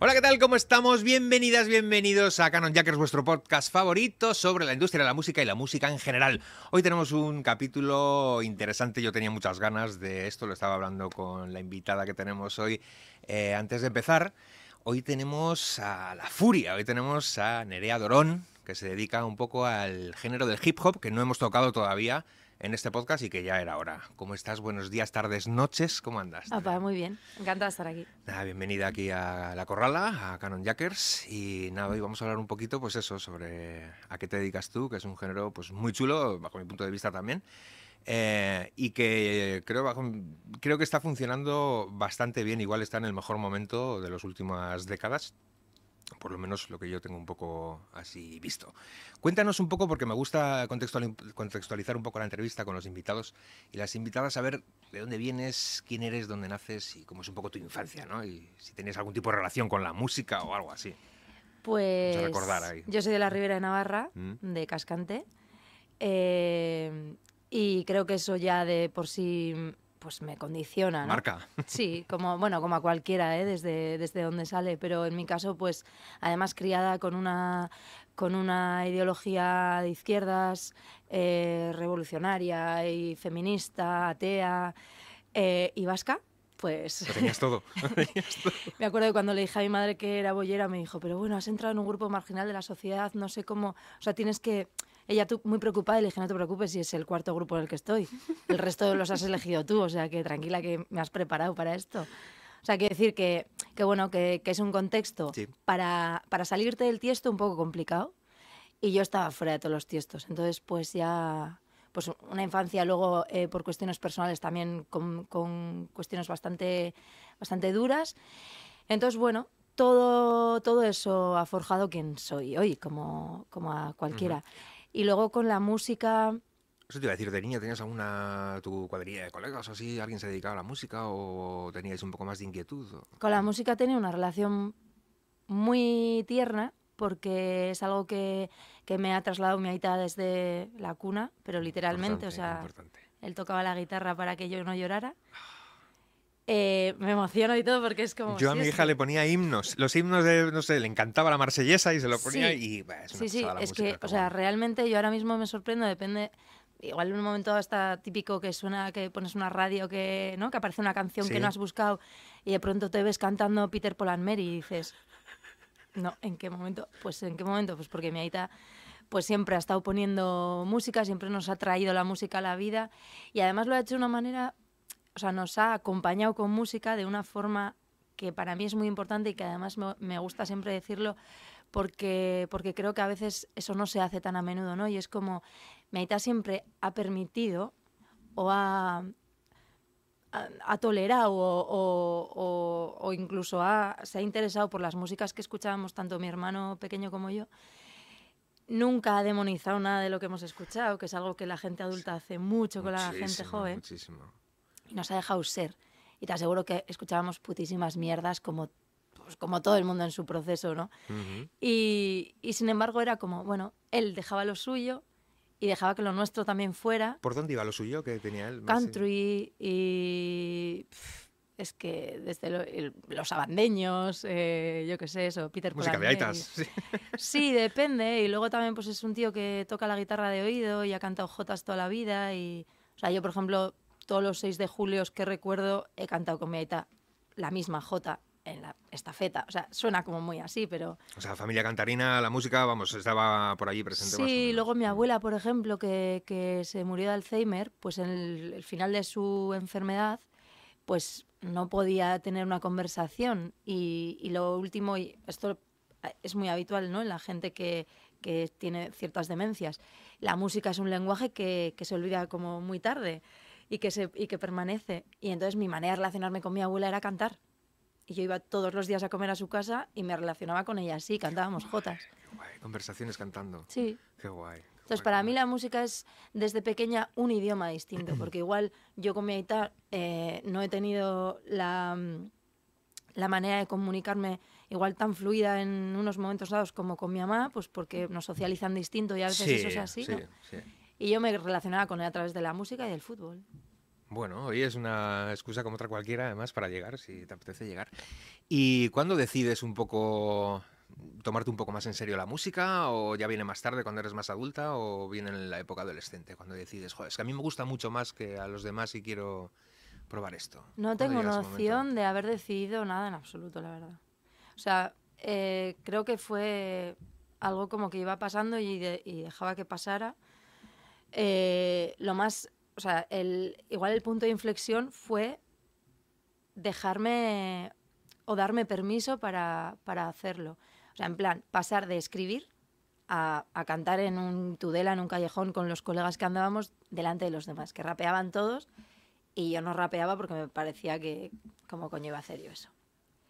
Hola, ¿qué tal? ¿Cómo estamos? Bienvenidas, bienvenidos a Canon Jackers, vuestro podcast favorito sobre la industria de la música y la música en general. Hoy tenemos un capítulo interesante, yo tenía muchas ganas de esto, lo estaba hablando con la invitada que tenemos hoy. Eh, antes de empezar, hoy tenemos a La Furia, hoy tenemos a Nerea Dorón, que se dedica un poco al género del hip hop, que no hemos tocado todavía en este podcast y que ya era hora. ¿Cómo estás? Buenos días, tardes, noches. ¿Cómo andas? Opa, muy bien. Encantada de estar aquí. Nada, bienvenida aquí a La Corrala, a Canon Jackers. Y nada, hoy vamos a hablar un poquito, pues eso, sobre a qué te dedicas tú, que es un género pues muy chulo, bajo mi punto de vista también. eh, y que creo, bajo- creo que está funcionando bastante bien, igual está en el mejor momento de las últimas décadas, por lo menos lo que yo tengo un poco así visto. Cuéntanos un poco, porque me gusta contextuali- contextualizar un poco la entrevista con los invitados y las invitadas, saber de dónde vienes, quién eres, dónde naces y cómo es un poco tu infancia, ¿no? Y si tenías algún tipo de relación con la música o algo así. Pues Vamos a recordar ahí. yo soy de la Ribera de Navarra, Mm. de Cascante, eh, y creo que eso ya de por sí pues me condiciona, ¿no? Marca. Sí, como bueno, como a cualquiera, ¿eh? desde, desde donde sale, pero en mi caso, pues, además criada con una con una ideología de izquierdas, eh, revolucionaria y feminista, atea eh, y vasca, pues Lo tenías todo. Me acuerdo de cuando le dije a mi madre que era bollera, me dijo, pero bueno, has entrado en un grupo marginal de la sociedad, no sé cómo, o sea, tienes que... Ella tú, muy preocupada y le dije, no te preocupes si es el cuarto grupo en el que estoy. El resto los has elegido tú, o sea, que tranquila que me has preparado para esto. O sea, quiero decir que, que bueno, que, que es un contexto Sí. para, para salirte del tiesto un poco complicado. Y yo estaba fuera de todos los tiestos. Entonces, pues ya pues una infancia luego eh, por cuestiones personales también con, con cuestiones bastante, bastante duras. Entonces, bueno, todo, todo eso ha forjado quien soy hoy, como, como a cualquiera. Y luego con la música, Eso te iba a decir, ¿de niña tenías alguna tu cuadrilla de colegas o así? ¿Alguien se dedicaba a la música o teníais un poco más de inquietud? o- con la música tenía una relación muy tierna porque es algo que, que me ha trasladado mi aita desde la cuna, pero literalmente, o sea, importante. él tocaba la guitarra para que yo no llorara. Eh, me emociono y todo porque es como... Yo a mi hija le ponía himnos, los himnos de, no sé, le encantaba la marsellesa y se lo ponía Sí. y bah, es una Sí, sí, la es música, que, o sea, realmente yo ahora mismo me sorprendo, depende. Igual en un momento está típico que suena, que pones una radio que, ¿no? Que aparece una canción Sí. que no has buscado y de pronto te ves cantando Peter Mary y dices, no, ¿en qué momento? Pues ¿en qué momento? Pues porque mi aita pues siempre ha estado poniendo música, siempre nos ha traído la música a la vida y además lo ha hecho de una manera, o sea, nos ha acompañado con música de una forma que para mí es muy importante y que además me, me gusta siempre decirlo porque, porque creo que a veces eso no se hace tan a menudo, ¿no? Y es como, mi aita siempre ha permitido o ha, ha, ha tolerado o, o- o- o incluso ha- se ha interesado por las músicas que escuchábamos tanto mi hermano pequeño como yo. Nunca ha demonizado nada de lo que hemos escuchado, que es algo que la gente adulta hace mucho con la gente joven Muchísimo. Y nos ha dejado ser. Y te aseguro que escuchábamos putísimas mierdas como, pues, como todo el mundo en su proceso, ¿no? Y, y sin embargo era como, bueno, él dejaba lo suyo y dejaba que lo nuestro también fuera ¿Por dónde iba lo suyo que tenía él? Country y... es que desde lo- el- los abandeños, eh, yo qué sé, eso, Peter Música de and aitas. Mary. sí. Sí, depende. Y luego también pues es un tío que toca la guitarra de oído y ha cantado jotas toda la vida. Y, o sea, yo, por ejemplo, todos los 6 de julio que recuerdo he cantado con mi aita la misma jota en la estafeta. O sea, suena como muy así, pero... O sea, familia cantarina, la música, vamos, estaba por allí presente. Sí, luego mi abuela, por ejemplo, que, que se murió de Alzheimer, pues en el, el final de su enfermedad, pues no podía tener una conversación. Y, y lo último, y esto es muy habitual ¿no? en la gente que, que tiene ciertas demencias, la música es un lenguaje que, que se olvida como muy tarde y que, se, y que permanece. Y entonces mi manera de relacionarme con mi abuela era cantar. Y yo iba todos los días a comer a su casa y me relacionaba con ella así, cantábamos jotas. Qué guay, conversaciones cantando. Sí. Qué guay. qué Entonces, guay, para mí la música es desde pequeña un idioma distinto, porque igual yo con mi aita eh, no he tenido la, la manera de comunicarme igual tan fluida en unos momentos dados como con mi mamá, pues porque nos socializan distinto y a veces Sí, eso es así. sí, ¿no? sí. Y yo me relacionaba con él a través de la música y del fútbol. Bueno, hoy es una excusa como otra cualquiera, además, para llegar, si te apetece llegar. ¿Y cuándo decides un poco tomarte un poco más en serio la música? ¿O ya viene más tarde, cuando eres más adulta? ¿O viene en la época adolescente, cuando decides, joder, es que a mí me gusta mucho más que a los demás y quiero probar esto? No ¿Cuándo tengo noción de haber decidido nada en absoluto, la verdad. O sea, eh, creo que fue algo como que iba pasando y, de- y dejaba que pasara. Eh, lo más, o sea, el, igual el punto de inflexión fue dejarme o darme permiso para, para hacerlo. O sea, en plan, pasar de escribir a, a cantar en un tudela, en un callejón con los colegas que andábamos delante de los demás, que rapeaban todos y yo no rapeaba porque me parecía que, ¿cómo coño iba a hacer yo eso?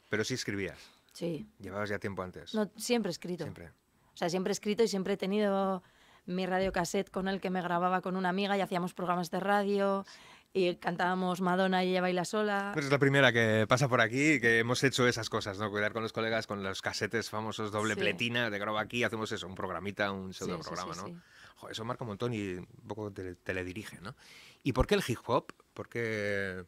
Pero sí escribías. Sí, Llevabas ya tiempo antes. no, siempre he escrito. Siempre. O sea, siempre he escrito y siempre he tenido mi radiocassette con el que me grababa con una amiga y hacíamos programas de radio y cantábamos Madonna y ella baila sola. Pues es la primera que pasa por aquí que hemos hecho esas cosas, ¿no? Cuidar con los colegas con los casetes famosos doble Sí. pletina, de grabo aquí, hacemos eso, un programita, un pseudo sí, programa, sí, ¿no? Joder, eso marca un montón y un poco te, teledirige, ¿no? ¿Y por qué el hip hop? ¿Por qué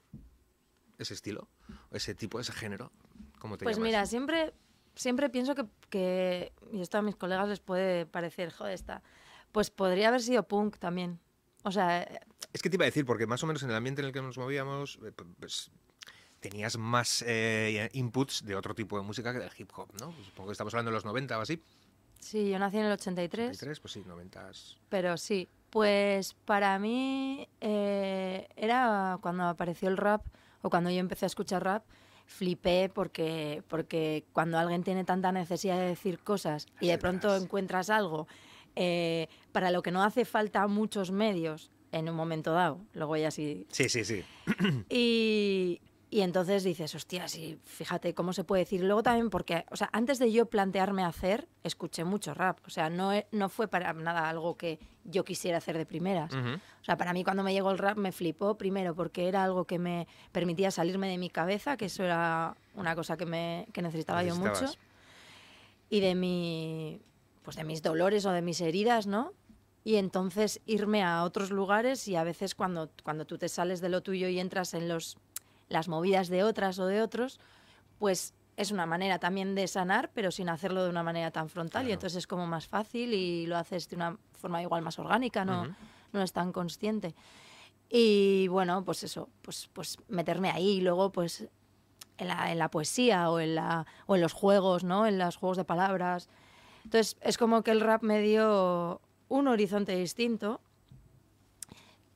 ese estilo? ¿Ese tipo, ese género? ¿Cómo te Pues llamas? mira, siempre, siempre pienso que, que, y esto a mis colegas les puede parecer, joder, está, pues podría haber sido punk también. O sea, Es que te iba a decir, porque más o menos en el ambiente en el que nos movíamos, eh, pu- pues tenías más eh, inputs de otro tipo de música que del hip hop, ¿no? Pues supongo que estamos hablando de los 90 o así. sí, yo nací en el 83. 83, pues sí, 90. Pero sí, pues para mí eh, era cuando apareció el rap o cuando yo empecé a escuchar rap, flipé porque, porque cuando alguien tiene tanta necesidad de decir cosas y de pronto encuentras algo eh, para lo que no hace falta muchos medios en un momento dado, luego ya sí Sí, sí, sí. y, y entonces dices, hostia, sí, fíjate cómo se puede decir. Luego también porque, o sea, antes de yo plantearme hacer, escuché mucho rap. O sea, no, no fue para nada algo que yo quisiera hacer de primeras. O sea, para mí cuando me llegó el rap me flipó primero porque era algo que me permitía salirme de mi cabeza, que eso era una cosa que, me, que necesitaba yo mucho. Y de mi, pues de mis dolores o de mis heridas, ¿no? Y entonces irme a otros lugares y a veces cuando, cuando tú te sales de lo tuyo y entras en los, las movidas de otras o de otros, pues es una manera también de sanar, pero sin hacerlo de una manera tan frontal. Y entonces es como más fácil y lo haces de una forma igual más orgánica, no, no es tan consciente. Y bueno, pues eso, pues, pues meterme ahí y luego pues en la, en la poesía o en, la, o en los juegos, ¿no? En los juegos de palabras. Entonces es como que el rap me dio un horizonte distinto.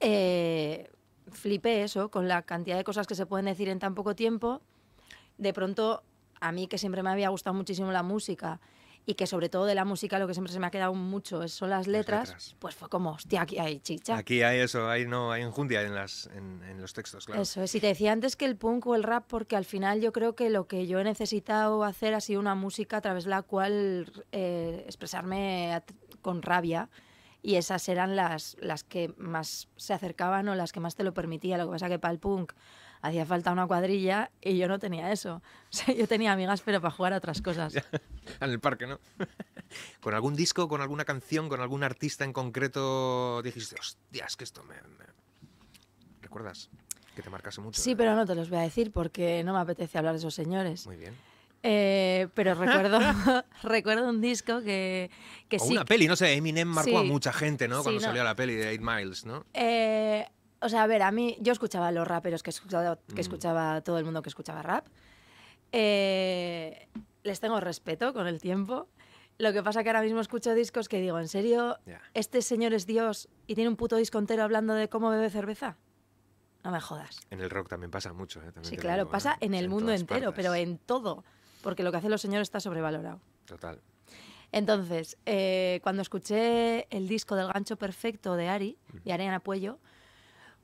Eh, flipé eso, con la cantidad de cosas que se pueden decir en tan poco tiempo. De pronto, a mí que siempre me había gustado muchísimo la música y que sobre todo de la música lo que siempre se me ha quedado mucho son las letras, letras. pues fue como, hostia, aquí hay chicha. Aquí hay eso, hay, no, hay enjundia en, las, en, en los textos, claro. Eso es, y te decía antes que el punk o el rap, porque al final yo creo que lo que yo he necesitado hacer ha sido una música a través de la cual eh, expresarme con rabia. Y esas eran las, las que más se acercaban o las que más te lo permitía. Lo que pasa que para el punk hacía falta una cuadrilla y yo no tenía eso. O sea, yo tenía amigas, pero para jugar a otras cosas. En el parque, ¿no? ¿Con algún disco, con alguna canción, con algún artista en concreto dijiste, hostia, es que esto me... me-"? ¿Recuerdas? Que te marcase mucho. Sí, ¿eh? pero no te los voy a decir porque no me apetece hablar de esos señores. Muy bien. Eh, pero recuerdo, recuerdo un disco que, que o sí una peli, no sé, Eminem marcó a Sí. mucha gente, ¿no? Sí, Cuando no. salió la peli de Eight Miles, ¿no? Eh, o sea, a ver, a mí, yo escuchaba a los raperos que escuchaba, que Mm. escuchaba todo el mundo que escuchaba rap. Eh, les tengo respeto con el tiempo. Lo que pasa que ahora mismo escucho discos que digo, ¿en serio? Ya. ¿Este señor es Dios y tiene un puto disco entero hablando de cómo bebe cerveza? No me jodas. En el rock también pasa mucho, ¿eh? También Sí, claro, digo, ¿eh? pasa en el mundo todas entero, partes. pero en todo. Porque lo que hacen los señores está sobrevalorado. Total. Entonces, eh, cuando escuché el disco del gancho perfecto de Ari, de Ariana Puello,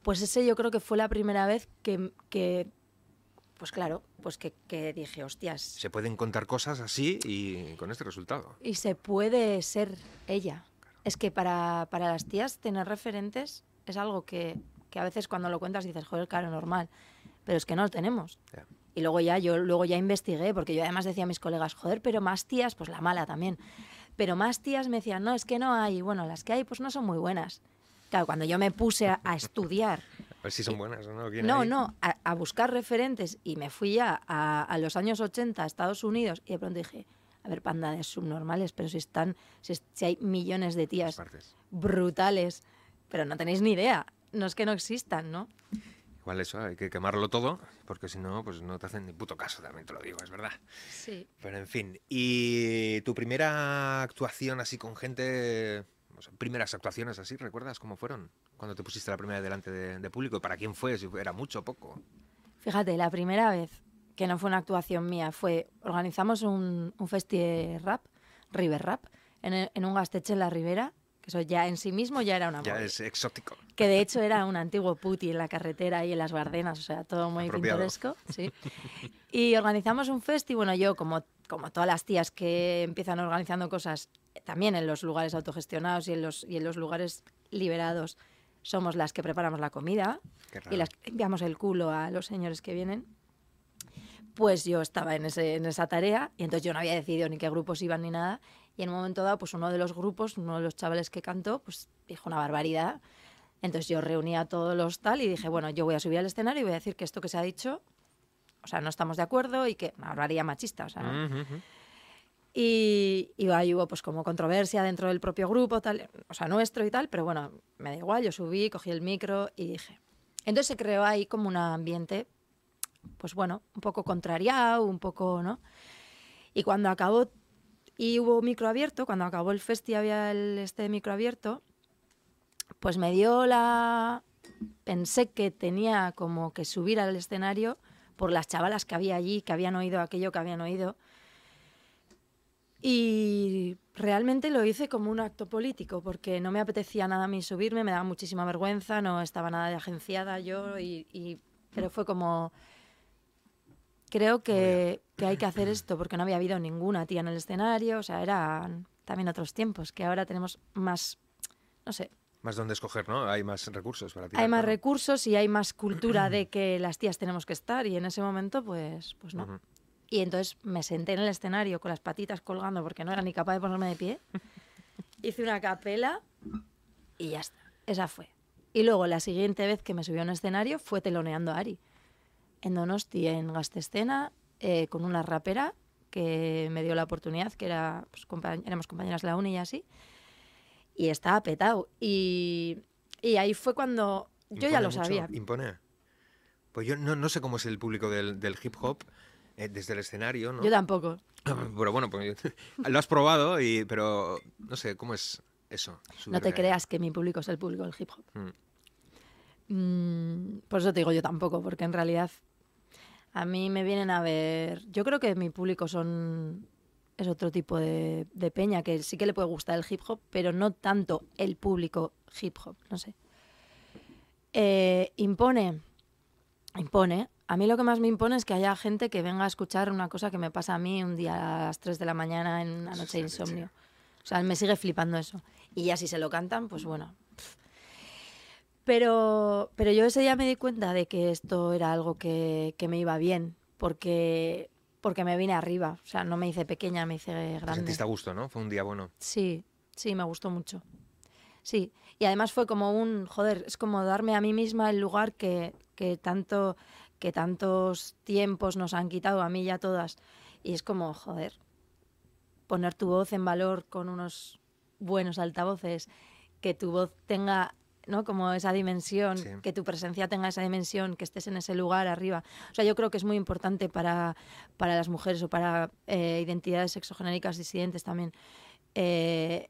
pues ese yo creo que fue la primera vez que, que, pues claro, pues que, que dije, hostias, Se pueden contar cosas así y con este resultado. y se puede ser ella. Es que para, para las tías tener referentes es algo que, que a veces cuando lo cuentas dices, joder, claro, normal, pero es que no lo tenemos. Y luego ya, yo luego ya investigué, porque yo además decía a mis colegas, joder, pero más tías, pues la mala también. Pero más tías me decían, no, es que no hay. Bueno, las que hay, pues no son muy buenas. Claro, cuando yo me puse a, a estudiar ver si son buenas o no. ¿Quién No, hay? no, a, a buscar referentes y me fui ya a, a los años 80 a Estados Unidos y de pronto dije, a ver, panda de subnormales, pero si están, si, si hay millones de tías brutales, pero no tenéis ni idea, no es que no existan, ¿no? Igual eso, hay que quemarlo todo, porque si no, pues no te hacen ni puto caso, también te lo digo, es verdad. Sí. Pero en fin, ¿y tu primera actuación así con gente, sea, primeras actuaciones así, recuerdas cómo fueron? Cuando te pusiste la primera delante de, de público, ¿y ¿para quién fue? Si era mucho o poco. Fíjate, la primera vez que no fue una actuación mía fue, organizamos un, un festi rap, River Rap, en, el- en un gasteche en la Ribera, que eso ya en sí mismo ya era una Ya es exótico. que de hecho era un antiguo puti en la carretera y en las Bardenas, o sea, todo muy Apropiado. pintoresco, sí. Y organizamos un festi, bueno, yo como, como todas las tías que empiezan organizando cosas, también en los lugares autogestionados y en los, y en los lugares liberados, somos las que preparamos la comida y las que limpiamos el culo a los señores que vienen. Pues yo estaba en, ese, en esa tarea y entonces yo no había decidido ni qué grupos iban ni nada. Y en un momento dado, pues uno de los grupos, uno de los chavales que cantó, pues dijo una barbaridad. Entonces yo reuní a todos los tal y dije, bueno, yo voy a subir al escenario y voy a decir que esto que se ha dicho, o sea, no estamos de acuerdo y que una barbaridad machista, o sea. Ujú, ujú. Y, y ahí hubo pues como controversia dentro del propio grupo, tal, o sea, nuestro y tal, pero bueno, me da igual, yo subí, cogí el micro y dije. Entonces se creó ahí como un ambiente, pues bueno, un poco contrariado, un poco, ¿no? Y cuando acabó, y hubo micro abierto, cuando acabó el festi había el, este micro abierto, pues me dio la... Pensé que tenía como que subir al escenario por las chavalas que había allí, que habían oído aquello que habían oído. Y realmente lo hice como un acto político, porque no me apetecía nada a mí subirme, me daba muchísima vergüenza, no estaba nada de agenciada yo, y, y- pero fue como... Creo que, que hay que hacer esto, porque no había habido ninguna tía en el escenario, o sea, eran también otros tiempos, que ahora tenemos más, no sé, Más donde escoger, ¿no? Hay más recursos para ti. hay más recursos y hay más cultura de que las tías tenemos que estar, y en ese momento, pues, pues no. Y entonces me senté en el escenario con las patitas colgando porque no era ni capaz de ponerme de pie. Hice una capela y ya está. Esa fue. Y luego la siguiente vez que me subió a un escenario fue teloneando a Ari. En Donosti, en Gastescena, eh, con una rapera que me dio la oportunidad, que era, pues, compa- éramos compañeras de la uni y así. Y estaba petado. Y, y ahí fue cuando yo ya Impone lo mucho, sabía. Impone. Pues yo no, no sé cómo es el público del, del hip hop eh, desde el escenario, ¿no? Yo tampoco. Pero bueno, pues, lo has probado, y, pero no sé, ¿cómo es eso? No te creas que mi público es el público del hip hop. Mm. Mm, por eso te digo yo tampoco, porque en realidad a mí me vienen a ver. Yo creo que mi público son es otro tipo de, de peña que sí que le puede gustar el hip hop, pero no tanto el público hip hop, no sé. Eh, impone, impone. A mí lo que más me impone es que haya gente que venga a escuchar una cosa que me pasa a mí un día a las 3 de la mañana en una noche de insomnio. O sea, me sigue flipando eso. Y ya si se lo cantan, pues bueno. Pero, pero yo ese día me di cuenta de que esto era algo que, que me iba bien, porque, porque me vine arriba. O sea, no me hice pequeña, me hice Te grande. sentiste a gusto, ¿no? Fue un día bueno. Sí, sí, me gustó mucho. Sí, y además fue como un, joder, es como darme a mí misma el lugar que, que tanto que tantos tiempos nos han quitado a mí y a todas. Y es como, joder, poner tu voz en valor con unos buenos altavoces, que tu voz tenga, ¿no? Como esa dimensión, Sí. que tu presencia tenga esa dimensión, que estés en ese lugar arriba. O sea, yo creo que es muy importante para, para las mujeres o para eh, identidades sexogenéricas disidentes también. eh,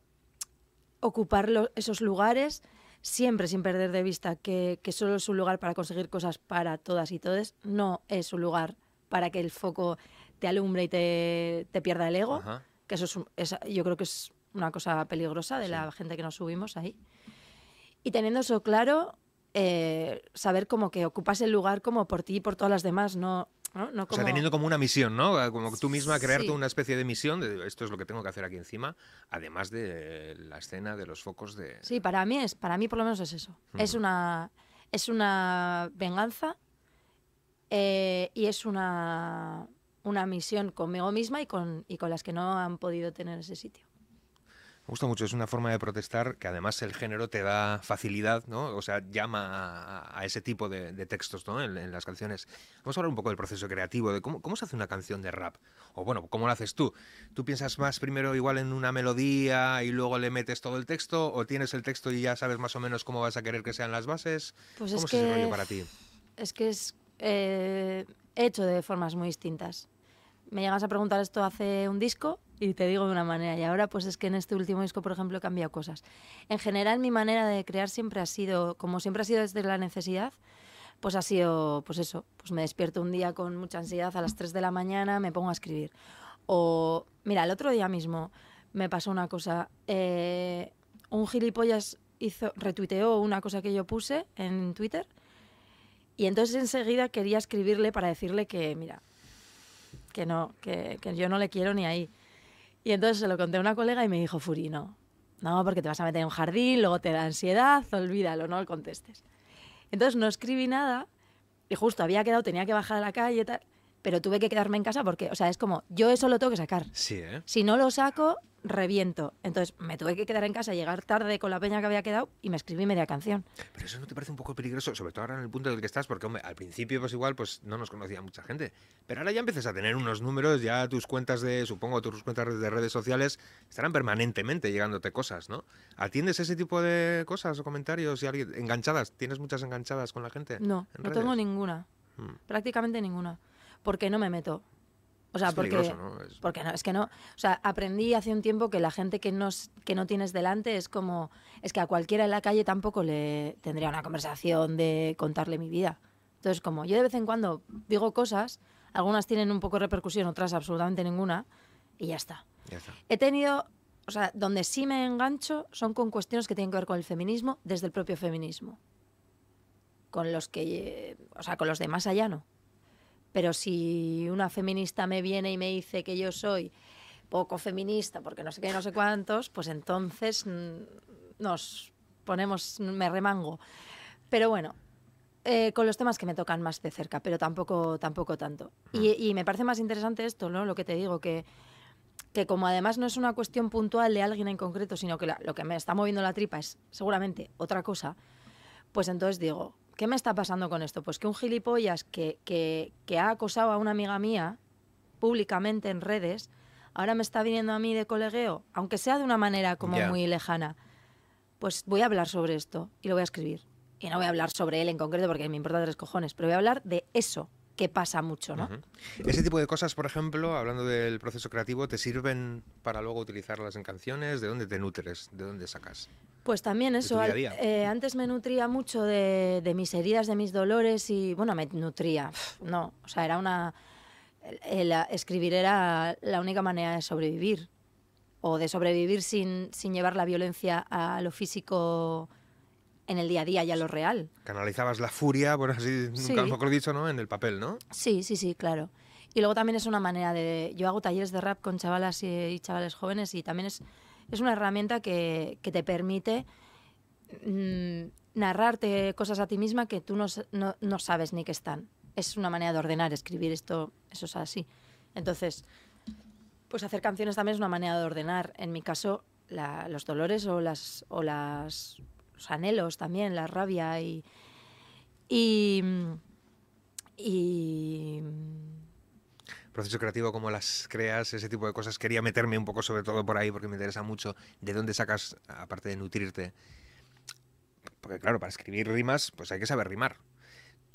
ocupar lo- esos lugares siempre sin perder de vista que, que solo es un lugar para conseguir cosas para todas y todos, no es un lugar para que el foco te alumbre y te, te pierda el ego, Ajá. que eso es, yo creo que es una cosa peligrosa de Sí. la gente que nos subimos ahí. Y teniendo eso claro, eh, saber como que ocupas el lugar como por ti y por todas las demás, no, no, no O sea, teniendo como una misión, ¿no? Como tú misma crearte Sí. una especie de misión de esto es lo que tengo que hacer aquí encima, además de la escena de los focos de... Sí, para mí es, para mí por lo menos es eso. Es una, es una venganza eh, y es una, una misión conmigo misma y con, y con las que no han podido tener ese sitio. Me gusta mucho, es una forma de protestar que además el género te da facilidad, ¿no? O sea, llama a, ese tipo de, textos, ¿no? En, las canciones. Vamos a hablar un poco del proceso creativo, de cómo, cómo se hace una canción de rap. O bueno, ¿cómo lo haces tú? ¿Tú piensas más primero igual en una melodía y luego le metes todo el texto? ¿O tienes el texto y ya sabes más o menos cómo vas a querer que sean las bases? Pues ¿Cómo es, es ese que, rollo para ti? Es que es eh, hecho de formas muy distintas. Me llegas a preguntar esto hace un disco y te digo de una manera. Y ahora, pues es que en este último disco, por ejemplo, he cambiado cosas. En general, mi manera de crear siempre ha sido, como siempre ha sido desde la necesidad, pues ha sido, pues eso, pues me despierto un día con mucha ansiedad a las 3 de la mañana, me pongo a escribir. O, mira, el otro día mismo me pasó una cosa. Eh, un gilipollas hizo, retuiteó una cosa que yo puse en Twitter y entonces enseguida quería escribirle para decirle que, mira, que no, que, que yo no le quiero ni ahí. Y entonces se lo conté a una colega y me dijo, Furi, no, porque te vas a meter en un jardín, luego te da ansiedad, olvídalo, no lo contestes. Entonces no escribí nada y justo había quedado, tenía que bajar a la calle tal, pero tuve que quedarme en casa porque, o sea, es como, yo eso lo tengo que sacar. Sí, ¿eh? Si no lo saco, reviento. Entonces me tuve que quedar en casa, llegar tarde con la peña que había quedado y me escribí media canción. Pero eso no te parece un poco peligroso, sobre todo ahora en el punto en el que estás, porque hombre, al principio pues igual pues no nos conocía mucha gente, pero ahora ya empiezas a tener unos números, ya tus cuentas de, supongo, tus cuentas de redes sociales estarán permanentemente llegándote cosas, ¿no? ¿Atiendes ese tipo de cosas o comentarios y alguien enganchadas? ¿Tienes muchas enganchadas con la gente? No, no tengo ninguna. Hmm. Prácticamente ninguna. Porque no me meto. O sea, porque, ¿no? Es... porque no, es que no. O sea, aprendí hace un tiempo que la gente que no, que no tienes delante es como. Es que a cualquiera en la calle tampoco le tendría una conversación de contarle mi vida. Entonces, como yo de vez en cuando digo cosas, algunas tienen un poco de repercusión, otras absolutamente ninguna, y ya está. Ya está. He tenido. O sea, donde sí me engancho son con cuestiones que tienen que ver con el feminismo desde el propio feminismo. Con los que. O sea, con los de más allá no. Pero si una feminista me viene y me dice que yo soy poco feminista porque no sé qué, no sé cuántos, pues entonces mm, nos ponemos, me remango. Pero bueno, eh, con los temas que me tocan más de cerca, pero tampoco, tampoco tanto. Y, me parece más interesante esto, ¿no? Lo que te digo, que, que como además no es una cuestión puntual de alguien en concreto, sino que lo que me está moviendo la tripa es seguramente otra cosa, pues entonces digo, ¿Qué me está pasando con esto? Pues que un gilipollas que, que, ha acosado a una amiga mía públicamente en redes, ahora me está viniendo a mí de colegueo, aunque sea de una manera como muy lejana, pues voy a hablar sobre esto y lo voy a escribir. Y no voy a hablar sobre él en concreto porque me importa tres cojones, pero voy a hablar de eso, que pasa mucho, ¿no? Ese tipo de cosas, por ejemplo, hablando del proceso creativo, ¿te sirven para luego utilizarlas en canciones? ¿De dónde te nutres? ¿De dónde sacas? Pues también eso. Eh, antes me nutría mucho de, mis heridas, de mis dolores y, bueno, me nutría. No, o sea, era una... escribir era la única manera de sobrevivir o de sobrevivir sin, sin llevar la violencia a lo físico en el día a día y a lo real. Canalizabas la furia, por así nunca mejor dicho, ¿no? En el papel, ¿no? Sí, sí, sí, claro. Y luego también es una manera de... Yo hago talleres de rap con chavalas y, chavales jóvenes y también es, es una herramienta que, que te permite mm, narrarte cosas a ti misma que tú no, no, no, sabes ni que están. Es una manera de ordenar, escribir esto, eso es así. Entonces, pues hacer canciones también es una manera de ordenar. En mi caso, los dolores o las, o las los anhelos también, la rabia y, y, proceso creativo, cómo las creas, ese tipo de cosas. Quería meterme un poco sobre todo por ahí porque me interesa mucho de dónde sacas, aparte de nutrirte. Porque claro, para escribir rimas, pues hay que saber rimar.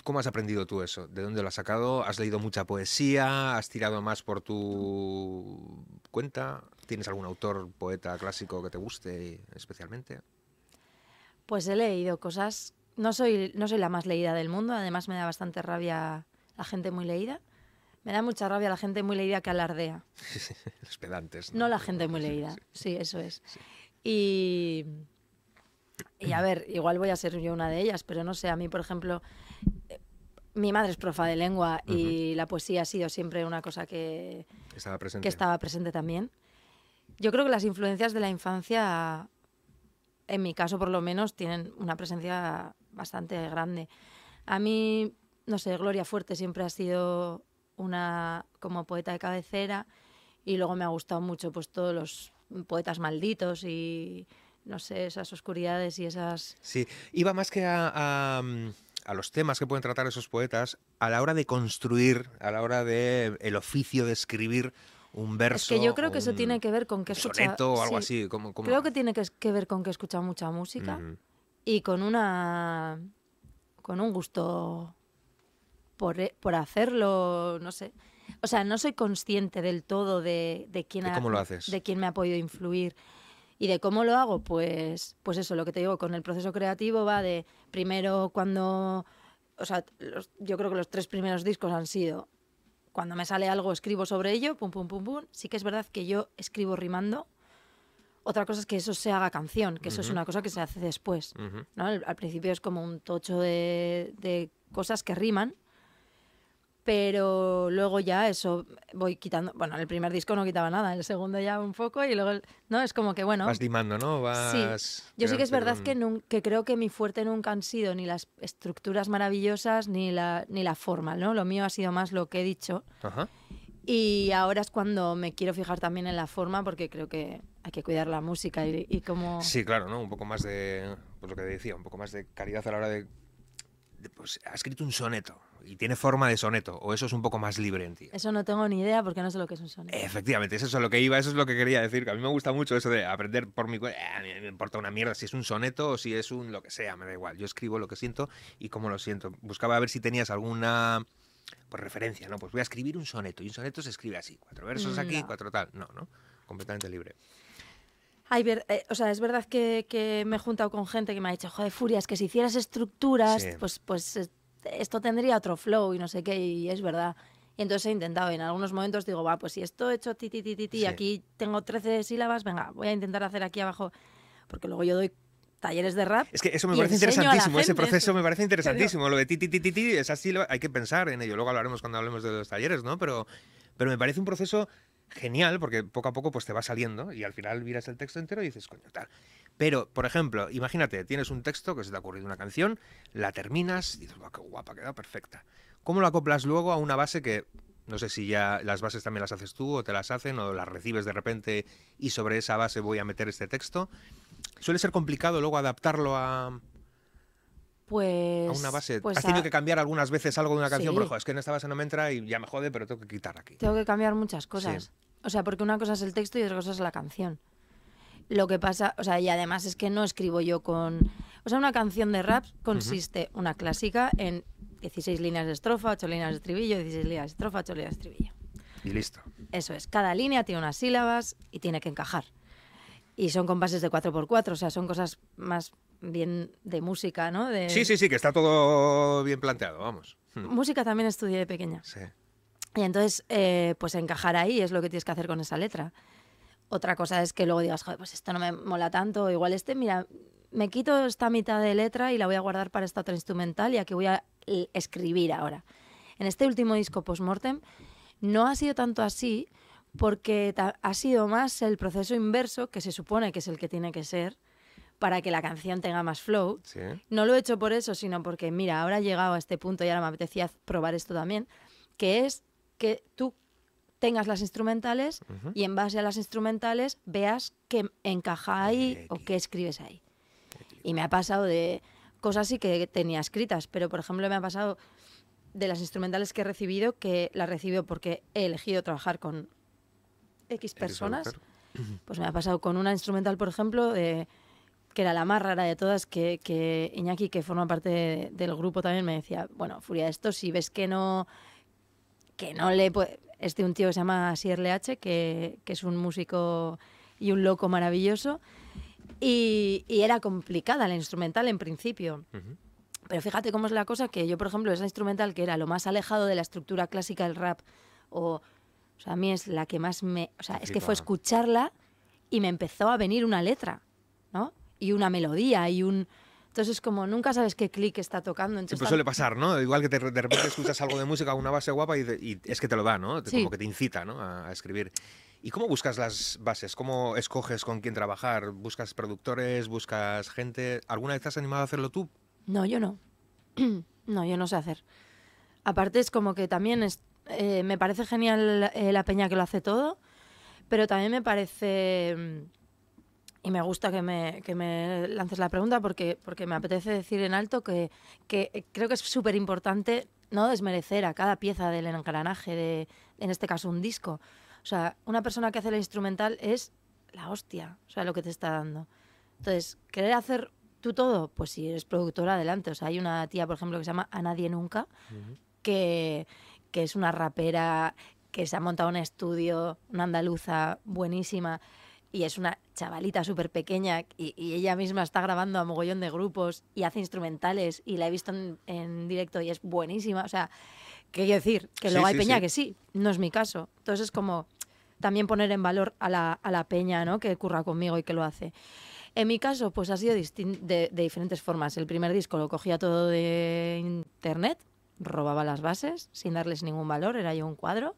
¿Cómo has aprendido tú eso? ¿De dónde lo has sacado? ¿Has leído mucha poesía? ¿Has tirado más por tu cuenta? ¿Tienes algún autor, poeta clásico que te guste especialmente? Pues he leído cosas. No soy, no soy la más leída del mundo, además me da bastante rabia la gente muy leída. Me da mucha rabia la gente muy leída que alardea. Los pedantes. ¿no? la gente muy leída. Sí, eso es. Y, y a ver, igual voy a ser yo una de ellas, pero no sé, a mí, por ejemplo, eh, mi madre es profa de lengua y la poesía ha sido siempre una cosa que estaba presente. que estaba presente también. Yo creo que las influencias de la infancia en mi caso por lo menos, tienen una presencia bastante grande. A mí, no sé, Gloria Fuerte siempre ha sido una como poeta de cabecera y luego me ha gustado mucho pues todos los poetas malditos y no sé, esas oscuridades y esas... Sí, iba más que a, a, mm, los temas que pueden tratar esos poetas a la hora de construir, a la hora de el oficio de escribir un verso. Es que yo creo que eso un- tiene que ver con que escucha... soneto o algo sí, así. Creo que tiene que, que ver con que escucha mucha música y con una... con un gusto por, e- por hacerlo, no sé. O sea, no soy consciente del todo de, de quién ¿De ha- cómo lo haces? de quién me ha podido influir. ¿Y de cómo lo hago? Pues, pues eso, lo que te digo, con el proceso creativo va de primero cuando, o sea, los- yo creo que los tres primeros discos han sido cuando me sale algo escribo sobre ello, pum, pum, pum, pum. Sí que es verdad que yo escribo rimando. Otra cosa es que eso se haga canción, que eso es una cosa que se hace después. ¿no? Al, al principio es como un tocho de, de cosas que riman, pero luego ya eso voy quitando. Bueno, en el primer disco no quitaba nada, el segundo ya un poco y luego, el- ¿no? Es como que bueno. Vas limando, ¿no? Vas Sí, yo sí que es verdad que, nun- que creo que mi fuerte nunca han sido ni las estructuras maravillosas ni la, ni la forma, ¿no? Lo mío ha sido más lo que he dicho. Ajá. Y ahora es cuando me quiero fijar también en la forma porque creo que hay que cuidar la música y, y como... Sí, claro, ¿no? Un poco más de, pues lo que decía, un poco más de calidad a la hora de, pues ha escrito un soneto y tiene forma de soneto, o eso es un poco más libre en ti. Eso no tengo ni idea porque no sé lo que es un sonido. Efectivamente, eso es lo que iba, eso es lo que quería decir, que a mí me gusta mucho eso de aprender por mi cuenta, eh, me importa una mierda si es un soneto o si es un lo que sea, me da igual, yo escribo lo que siento y cómo lo siento. Buscaba a ver si tenías alguna pues, referencia, ¿no? Pues voy a escribir un soneto y un soneto se escribe así, cuatro versos aquí, No. cuatro tal, no, ¿no? Completamente libre. Ay, ver- eh, o sea, es verdad que, que me he juntado con gente que me ha dicho, joder, Furia, es que si hicieras estructuras, Sí. pues, pues esto tendría otro flow y no sé qué, y es verdad. Y entonces he intentado, y en algunos momentos digo, va, pues si esto he hecho ti, ti, ti, ti, ti, Sí. aquí tengo 13 sílabas, venga, voy a intentar hacer aquí abajo, porque luego yo doy talleres de rap. Es que eso me parece interesantísimo, ese proceso eso. me parece interesantísimo, lo de ti, ti, ti, ti, ti, es así, hay que pensar en ello, luego hablaremos cuando hablemos de los talleres, ¿no? Pero, pero me parece un proceso genial porque poco a poco pues te va saliendo y al final miras el texto entero y dices, coño, tal. Pero, por ejemplo, imagínate, tienes un texto que se te ha ocurrido una canción, la terminas y dices, "Buah, qué guapa, ha quedado perfecta. ¿Cómo lo acoplas luego a una base que, no sé si ya las bases también las haces tú o te las hacen o las recibes de repente y sobre esa base voy a meter este texto? Suele ser complicado luego adaptarlo a, Pues. a una base. pues Has tenido a- que cambiar algunas veces algo de una canción, Sí. pero "Jo, es que en esta base no me entra y ya me jode, pero tengo que quitar aquí. Tengo que cambiar muchas cosas. O sea, porque una cosa es el texto y otra cosa es la canción. Lo que pasa, o sea, y además es que no escribo yo con... O sea, una canción de rap consiste, una clásica, en 16 líneas de estrofa, 8 líneas de estribillo, 16 líneas de estrofa, 8 líneas de estribillo. Y listo. Eso es, cada línea tiene unas sílabas y tiene que encajar. Y son compases de 4x4, o sea, son cosas más bien de música, ¿no? De... Sí, sí, sí, que está todo bien planteado, vamos. Hmm, Música también estudié de pequeña. Sí. Y entonces, eh, pues encajar ahí es lo que tienes que hacer con esa letra. Otra cosa es que luego digas, joder, pues esto no me mola tanto. Igual este, mira, me quito esta mitad de letra y la voy a guardar para esta otra instrumental y aquí voy a escribir ahora. En este último disco, Postmortem, no ha sido tanto así porque ha sido más el proceso inverso, que se supone que es el que tiene que ser, para que la canción tenga más flow. Sí. No lo he hecho por eso, sino porque, mira, ahora he llegado a este punto y ahora me apetecía probar esto también, que es que tú tengas las instrumentales y en base a las instrumentales veas qué encaja ahí o qué escribes ahí. Y me ha pasado de cosas sí que tenía escritas, pero por ejemplo me ha pasado de las instrumentales que he recibido que las recibo porque he elegido trabajar con X personas. Pues me ha pasado con una instrumental, por ejemplo, de, que era la más rara de todas, que, que Iñaki, que forma parte de- del grupo, también me decía, bueno, Furia, esto si ves que no, que no le puede... Es de un tío que se llama Sier Leache, que, que es un músico y un loco maravilloso, y, y era complicada la instrumental en principio. Pero fíjate cómo es la cosa que yo, por ejemplo, esa instrumental que era lo más alejado de la estructura clásica del rap, o, o sea, a mí es la que más me... O sea, es que fue escucharla y me empezó a venir una letra. Y una melodía y un... Entonces, como nunca sabes qué clic está tocando. Entonces, pues suele pasar, ¿no? Igual que te- de repente escuchas algo de música, una base guapa y, y es que te lo da, ¿no? Sí. Como que te incita, ¿no? A, a escribir. ¿Y cómo buscas las bases? ¿Cómo escoges con quién trabajar? ¿Buscas productores? ¿Buscas gente? ¿Alguna vez te has animado a hacerlo tú? No, yo no. no, yo no sé hacer. Aparte es como que también es, eh, me parece genial eh, la peña que lo hace todo, Pero también me parece, mm, y me gusta que me, que me lances la pregunta porque, porque me apetece decir en alto que, que creo que es súper importante no desmerecer a cada pieza del engranaje de, en este caso, un disco. O sea, una persona que hace el instrumental es la hostia, o sea, lo que te está dando. Entonces, querer hacer tú todo, pues si eres productora, adelante. O sea, hay una tía, por ejemplo, que se llama A Nadie Nunca, que, que es una rapera que se ha montado un estudio, una andaluza buenísima, y es una chavalita súper pequeña y, y ella misma está grabando a mogollón de grupos y hace instrumentales y la he visto en, en directo y es buenísima. O sea, ¿qué quiero decir? Que Sí, luego hay sí, peña sí. que sí, no es mi caso. Entonces es como también poner en valor a la, a la peña ¿no? que curra conmigo y que lo hace. En mi caso, pues ha sido de, de diferentes formas. El primer disco lo cogía todo de internet, robaba las bases sin darles ningún valor, era yo un cuadro.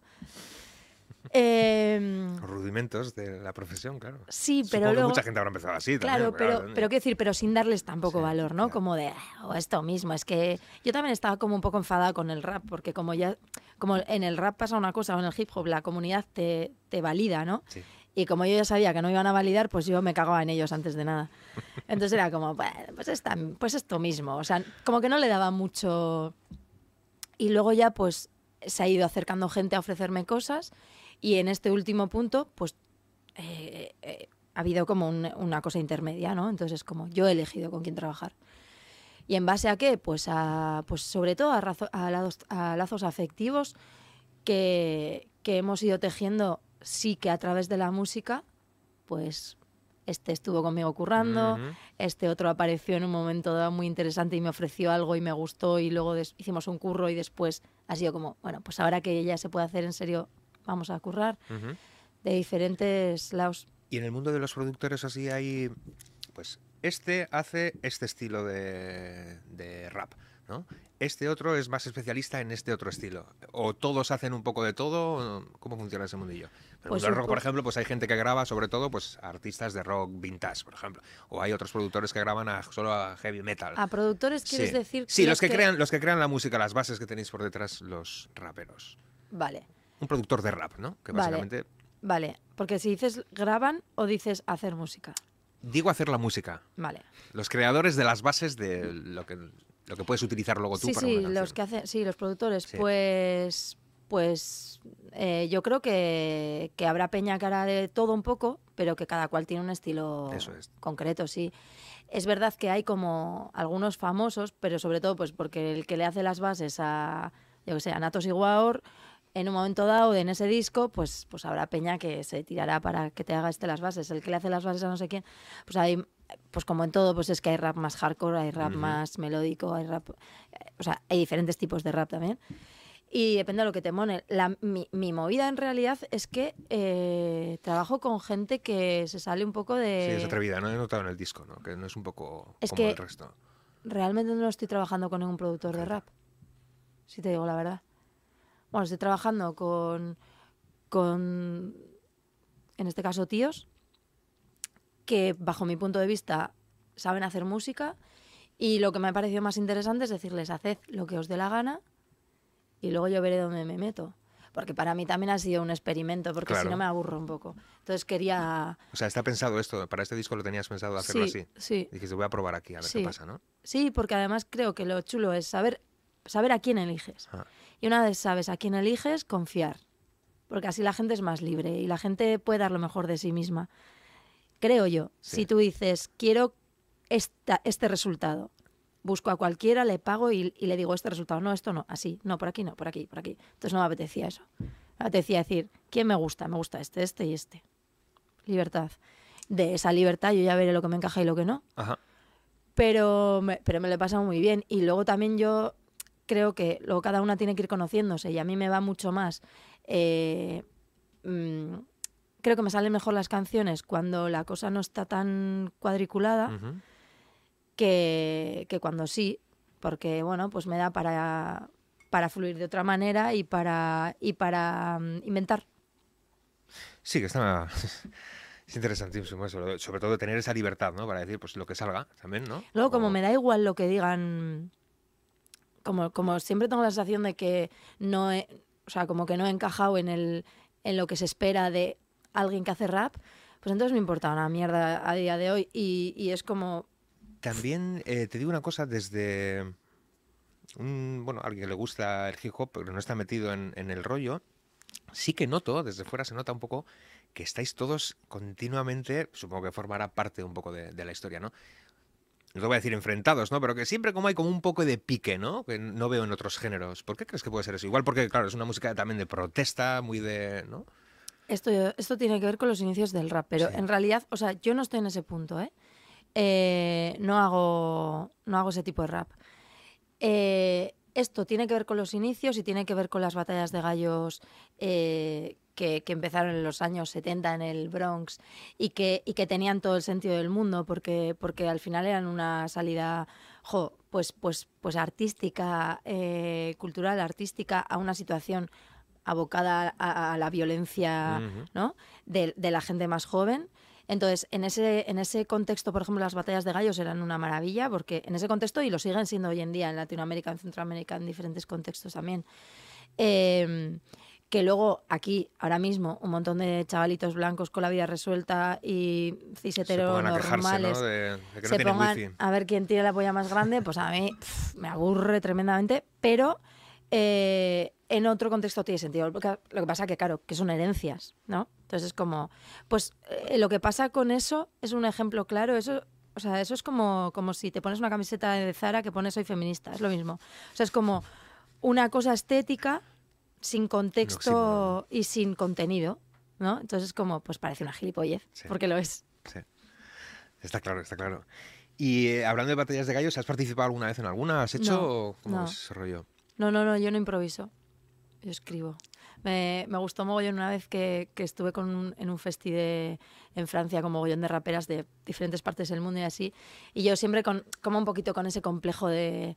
Los rudimentos de la profesión, claro. sí, Supongo pero que luego... mucha gente habrá empezado así Claro, también. pero, pero quiero decir, pero sin darles tampoco Sí, valor, ¿no? claro. Como de, "Ah, o esto mismo, es que yo también estaba como un poco enfadada con el rap, porque como ya, como en el rap pasa una cosa, o en el hip hop la comunidad te, te valida, ¿no? Sí. Y como yo ya sabía que no iban a validar, pues yo me cagaba en ellos antes de nada. Entonces era como, bueno, pues, esta- pues esto mismo, o sea, como que no le daba mucho... Y luego ya pues se ha ido acercando gente a ofrecerme cosas y en este último punto pues eh, eh, ha habido como un- una cosa intermedia, ¿no? Entonces como yo he elegido con quién trabajar. ¿Y en base a qué? Pues, a, pues sobre todo a, razo- a lazos, a lazos afectivos que, que hemos ido tejiendo, sí que a través de la música, pues este estuvo conmigo currando, este otro apareció en un momento dado muy interesante y me ofreció algo y me gustó y luego hicimos un curro y después ha sido como, bueno, pues ahora que ya se puede hacer en serio, vamos a currar Ujú. de diferentes lados. Y en el mundo de los productores así hay, pues, este hace este estilo de, de rap, ¿no? Este otro es más especialista en este otro estilo. O todos hacen un poco de todo. ¿Cómo funciona ese mundillo? Pero Pues el rock, po- por ejemplo, pues hay gente que graba sobre todo pues artistas de rock vintage, por ejemplo. O hay otros productores que graban a- solo a heavy metal. A productores quieres Sí. decir... Sí, los los que, crean, los que crean la música, las bases que tenéis por detrás, los raperos. Vale, Un productor de rap, ¿no? Que Vale. básicamente vale, porque si dices graban o dices hacer música. digo hacer la música. Vale. Los creadores de las bases de lo que, lo que puedes utilizar luego tú Sí, para sí, una los que hacen, sí, los productores, Sí. pues, pues eh, yo creo que, que habrá peña que hará de todo un poco, pero que cada cual tiene un estilo Eso es. concreto, sí. Es verdad que hay como algunos famosos, pero sobre todo pues porque el que le hace las bases a, yo que sé, a Natos Iguaor, en un momento dado en ese disco, pues, pues habrá peña que se tirará para que te haga este las bases. El que le hace las bases a no sé quién, pues hay, pues como en todo, pues es que hay rap más hardcore, hay rap más melódico, hay rap, o sea, hay diferentes tipos de rap también. Y depende de lo que te mone. La, mi, mi movida en realidad es que eh, trabajo con gente que se sale un poco de... Sí, es atrevida, ¿no? He notado en el disco, ¿no? Que no es un poco Es como que- el resto. Realmente no estoy trabajando con ningún productor de rap. Si te digo la verdad. Bueno, estoy trabajando con, con, en este caso, tíos que, bajo mi punto de vista, saben hacer música y lo que me ha parecido más interesante es decirles, haced lo que os dé la gana y luego yo veré dónde me meto. Porque para mí también ha sido un experimento, porque si no me aburro un poco. Entonces quería... O sea, está pensado esto, para este disco lo tenías pensado hacerlo Sí, así. sí. Dijiste, voy a probar aquí, a ver Sí. qué pasa, ¿no? Sí, porque además creo que lo chulo es saber, saber a quién eliges. Ah. Y una vez sabes a quién eliges, confiar. Porque así la gente es más libre y la gente puede dar lo mejor de sí misma. Creo yo. Sí. Si tú dices, quiero esta, este resultado, busco a cualquiera, le pago y, y le digo este resultado. No, esto no, así, no, por aquí, no, por aquí, por aquí. Entonces no me apetecía eso. Me apetecía decir, ¿quién me gusta? Me gusta este, este y este. Libertad. De esa libertad yo ya veré lo que me encaja y lo que no Ajá. pero me, pero me lo he pasado muy bien. Y luego también yo creo que luego cada una tiene que ir conociéndose y a mí me va mucho más. eh, mm, creo que me salen mejor las canciones cuando la cosa no está tan cuadriculada Ujú. que, que cuando sí, porque bueno, pues me da para, para fluir de otra manera y para, y para mm, inventar. Sí, que está... Es interesantísimo eso, sobre todo tener esa libertad, ¿no? Para decir, pues lo que salga también, ¿no? Luego, como O- me da igual lo que digan, como, como siempre tengo la sensación de que no he, o sea, como que no he encajado en el, en lo que se espera de alguien que hace rap, pues entonces me importa una mierda a día de hoy. Y, y es como. También eh, te digo una cosa desde. Un, bueno, alguien que le gusta el hip hop, pero no está metido en, el rollo. Sí que noto, desde fuera se nota un poco que estáis todos continuamente, supongo que formará parte un poco de la historia, ¿no? No te voy a decir enfrentados, ¿no? Pero que siempre como hay como un poco de pique, ¿no? Que no veo en otros géneros. ¿Por qué crees que puede ser eso? Igual porque, claro, es una música también de protesta, muy de, ¿no? Esto, esto tiene que ver con los inicios del rap, pero Sí. en realidad, o sea, yo no estoy en ese punto, ¿eh? Eh, no, hago, no hago ese tipo de rap. Eh, esto tiene que ver con los inicios y tiene que ver con las batallas de gallos eh, que, que empezaron en los años 70 en el Bronx y que, y que tenían todo el sentido del mundo porque, porque al final eran una salida jo, pues, pues, pues artística, eh, cultural, artística, a una situación abocada a, a la violencia Ujú. ¿no? de, de la gente más joven. Entonces, en ese, en ese contexto, por ejemplo, las batallas de gallos eran una maravilla, porque en ese contexto, y lo siguen siendo hoy en día en Latinoamérica, en Centroamérica, en diferentes contextos también, eh, que luego aquí, ahora mismo, un montón de chavalitos blancos con la vida resuelta y quejarse, normales se pongan a ver quién tiene la polla más grande, pues a mí me aburre tremendamente, pero eh, en otro contexto tiene sentido. Porque lo que pasa que, claro, que son herencias, ¿no? Entonces es como, pues eh, lo que pasa con eso es un ejemplo claro, eso... O sea, eso es como, como si te pones una camiseta de Zara que pones soy feminista, es lo mismo. O sea, es como una cosa estética sin contexto y sin contenido, ¿no? Entonces es como, pues parece una gilipollez, Sí. porque lo es. Sí. Está claro, está claro. Y eh, hablando de batallas de gallos, ¿has participado alguna vez en alguna? ¿Has hecho No, cómo no. es ese rollo? No, no, no, yo no improviso. Yo escribo. Me, me gustó mogollón una vez que, que estuve con un- en un festi de, en Francia con mogollón de raperas de diferentes partes del mundo y así. Y yo siempre con, como un poquito con ese complejo de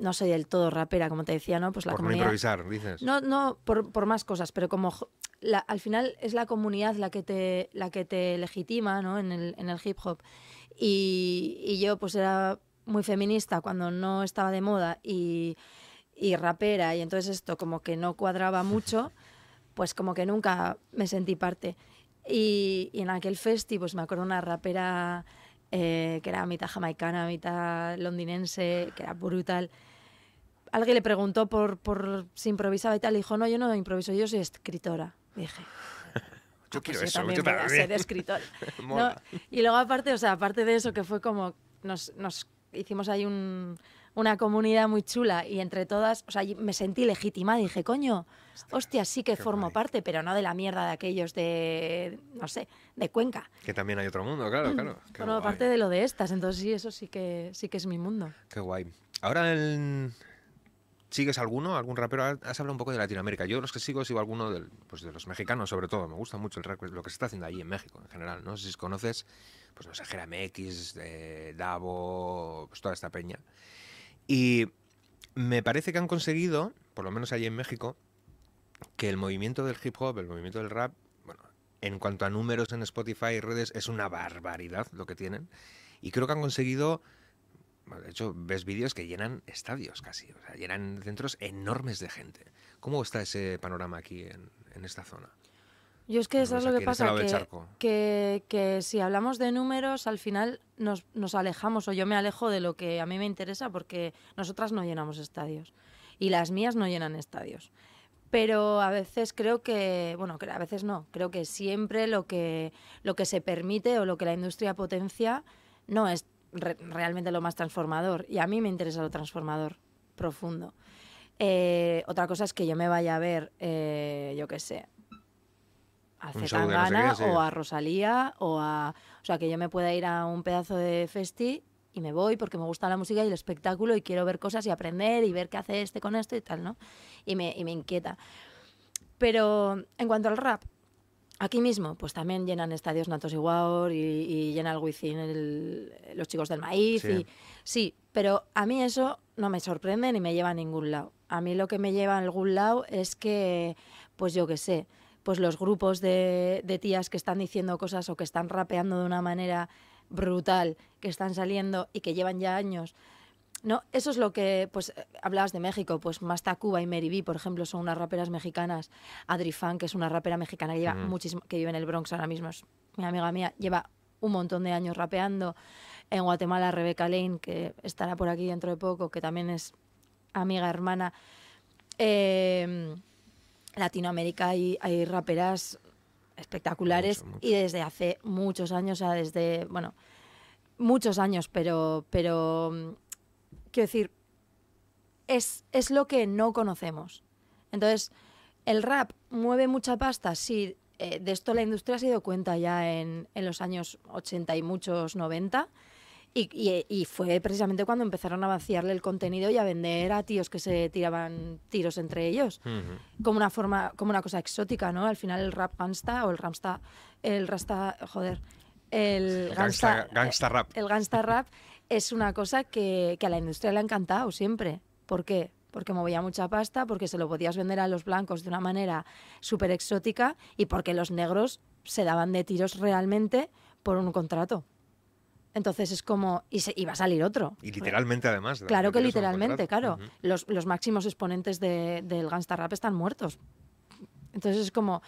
no soy del todo rapera, como te decía, ¿no? Pues la Por no comunidad. improvisar, dices. No, no, por, por más cosas, pero como la- al final es la comunidad la que te, la que te legitima ¿no? en, el, en el hip hop. Y, y yo pues era muy feminista cuando no estaba de moda y, y rapera y entonces esto como que no cuadraba mucho, pues como que nunca me sentí parte. Y, y en aquel festi pues me acuerdo una rapera eh, que era mitad jamaicana, mitad londinense, que era brutal alguien le preguntó por, por si improvisaba y tal, y dijo, no, yo no improviso, yo soy escritora. Y dije, Yo "Ah, quiero pues eso, también yo voy a también". ser escritora. ¿no? Y luego aparte, o sea, aparte de eso, que fue como, nos, nos hicimos ahí un- una comunidad muy chula y entre todas, o sea, me sentí legítima dije, coño, hostia, sí que qué formo guay. parte, pero no de la mierda de aquellos de, no sé, de Cuenca. Que también hay otro mundo, claro, claro. Qué Formo guay. parte de lo de estas, entonces sí, eso sí que, sí que es mi mundo. Qué guay. Ahora, el- ¿sigues alguno? ¿Algún rapero? Has hablado un poco de Latinoamérica. Yo los que sigo sigo alguno del, pues de los mexicanos, sobre todo. Me gusta mucho el rap, lo que se está haciendo allí en México, en general. No sé si conoces, pues no sé, Jera MX, eh, Davo, pues toda esta peña. Y me parece que han conseguido, por lo menos allí en México, que el movimiento del hip hop, el movimiento del rap, bueno, en cuanto a números en Spotify y redes, es una barbaridad lo que tienen. Y creo que han conseguido De hecho, ves vídeos que llenan estadios casi, o sea, llenan centros enormes de gente. ¿Cómo está ese panorama aquí en, en esta zona? Yo es que eso es lo que pasa, que, que, que si hablamos de números, al final nos, nos alejamos o yo me alejo de lo que a mí me interesa porque nosotras no llenamos estadios y las mías no llenan estadios. Pero a veces creo que, bueno, a veces no, creo que siempre lo que, lo que se permite o lo que la industria potencia no es re- realmente lo más transformador. Y a mí me interesa lo transformador profundo. Eh, otra cosa es que yo me vaya a ver, eh, yo qué sé, a no sé Zetangana sí. o a Rosalía o a... O sea, que yo me pueda ir a un pedazo de festi y me voy porque me gusta la música y el espectáculo y quiero ver cosas y aprender y ver qué hace este con esto y tal, ¿no? Y me, y me inquieta. Pero en cuanto al rap, aquí mismo, pues también llenan estadios Natos y y, y llena el el- los chicos del maíz. Sí. Y, sí, pero a mí eso no me sorprende ni me lleva a ningún lado. A mí lo que me lleva a algún lado es que, pues yo qué sé, pues los grupos de, de tías que están diciendo cosas o que están rapeando de una manera brutal, que están saliendo y que llevan ya años no, eso es lo que, pues, hablabas de México, pues Masta Cuba y Mary B, por ejemplo, son unas raperas mexicanas. Adri Fan, que es una rapera mexicana que lleva muchísimo, que vive en el Bronx ahora mismo, es mi amiga mía, lleva un montón de años rapeando. En Guatemala, Rebeca Lane, que estará por aquí dentro de poco, que también es amiga, hermana. Eh, Latinoamérica hay, hay raperas espectaculares Mucho, mucho. y desde hace muchos años, o sea, desde, bueno, muchos años, pero, pero mm, quiero decir, es, es lo que no conocemos. Entonces, el rap mueve mucha pasta, sí, eh, de esto la industria se dio cuenta ya en, en los años 80 y muchos 90. Y, y- y fue precisamente cuando empezaron a vaciarle el contenido y a vender a tíos que se tiraban tiros entre ellos como una forma, como una cosa exótica, ¿no? Al final el rap gangsta o el ramsta, el rasta, joder, el Gangsta, gangsta, gangsta rap. el gangsta rap es una cosa que, que a la industria le ha encantado siempre. ¿Por qué? Porque movía mucha pasta, porque se lo podías vender a los blancos de una manera súper exótica y porque los negros se daban de tiros realmente por un contrato. Entonces es como, y, se, y va a salir otro. Y literalmente, además. de- Claro que literalmente, claro. Los, los máximos exponentes de- del gangsta rap están muertos. Entonces es como...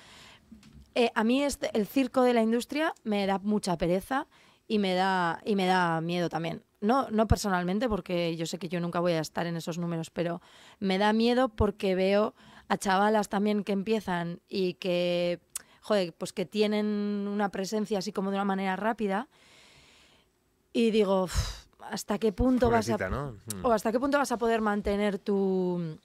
eh, a mí este, el circo de la industria me da mucha pereza y me da, y me da miedo también. No, no personalmente, porque yo sé que yo nunca voy a estar en esos números, pero me da miedo porque veo a chavalas también que empiezan y que, joder, pues que tienen una presencia así como de una manera rápida. Y digo, "Uf, ¿hasta qué punto vas a. Mm. o hasta qué punto vas a poder mantener tu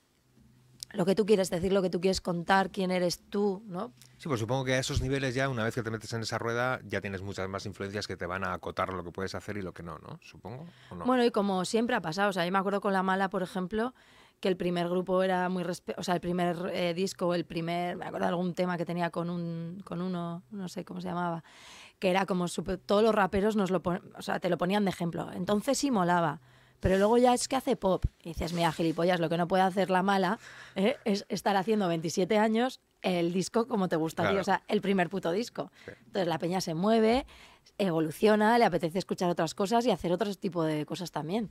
lo que tú quieres decir, lo que tú quieres contar, quién eres tú, ¿no? Sí, pues supongo que a esos niveles ya, una vez que te metes en esa rueda, ya tienes muchas más influencias que te van a acotar lo que puedes hacer y lo que no, ¿no? Supongo. ¿o no? Bueno, y como siempre ha pasado, o sea, yo me acuerdo con La Mala, por ejemplo, que el primer grupo era muy o sea, el primer eh, disco, el primer, me acuerdo de algún tema que tenía con un con uno, no sé cómo se llamaba, que era como súper- todos los raperos nos lo o sea, te lo ponían de ejemplo. Entonces sí molaba. Pero luego ya es que hace pop. Y dices, mira, gilipollas, lo que no puede hacer la mala ¿eh? es estar haciendo 27 años el disco como te gustaría, Claro. o sea, el primer puto disco. Sí. Entonces la peña se mueve, evoluciona, le apetece escuchar otras cosas y hacer otro tipo de cosas también.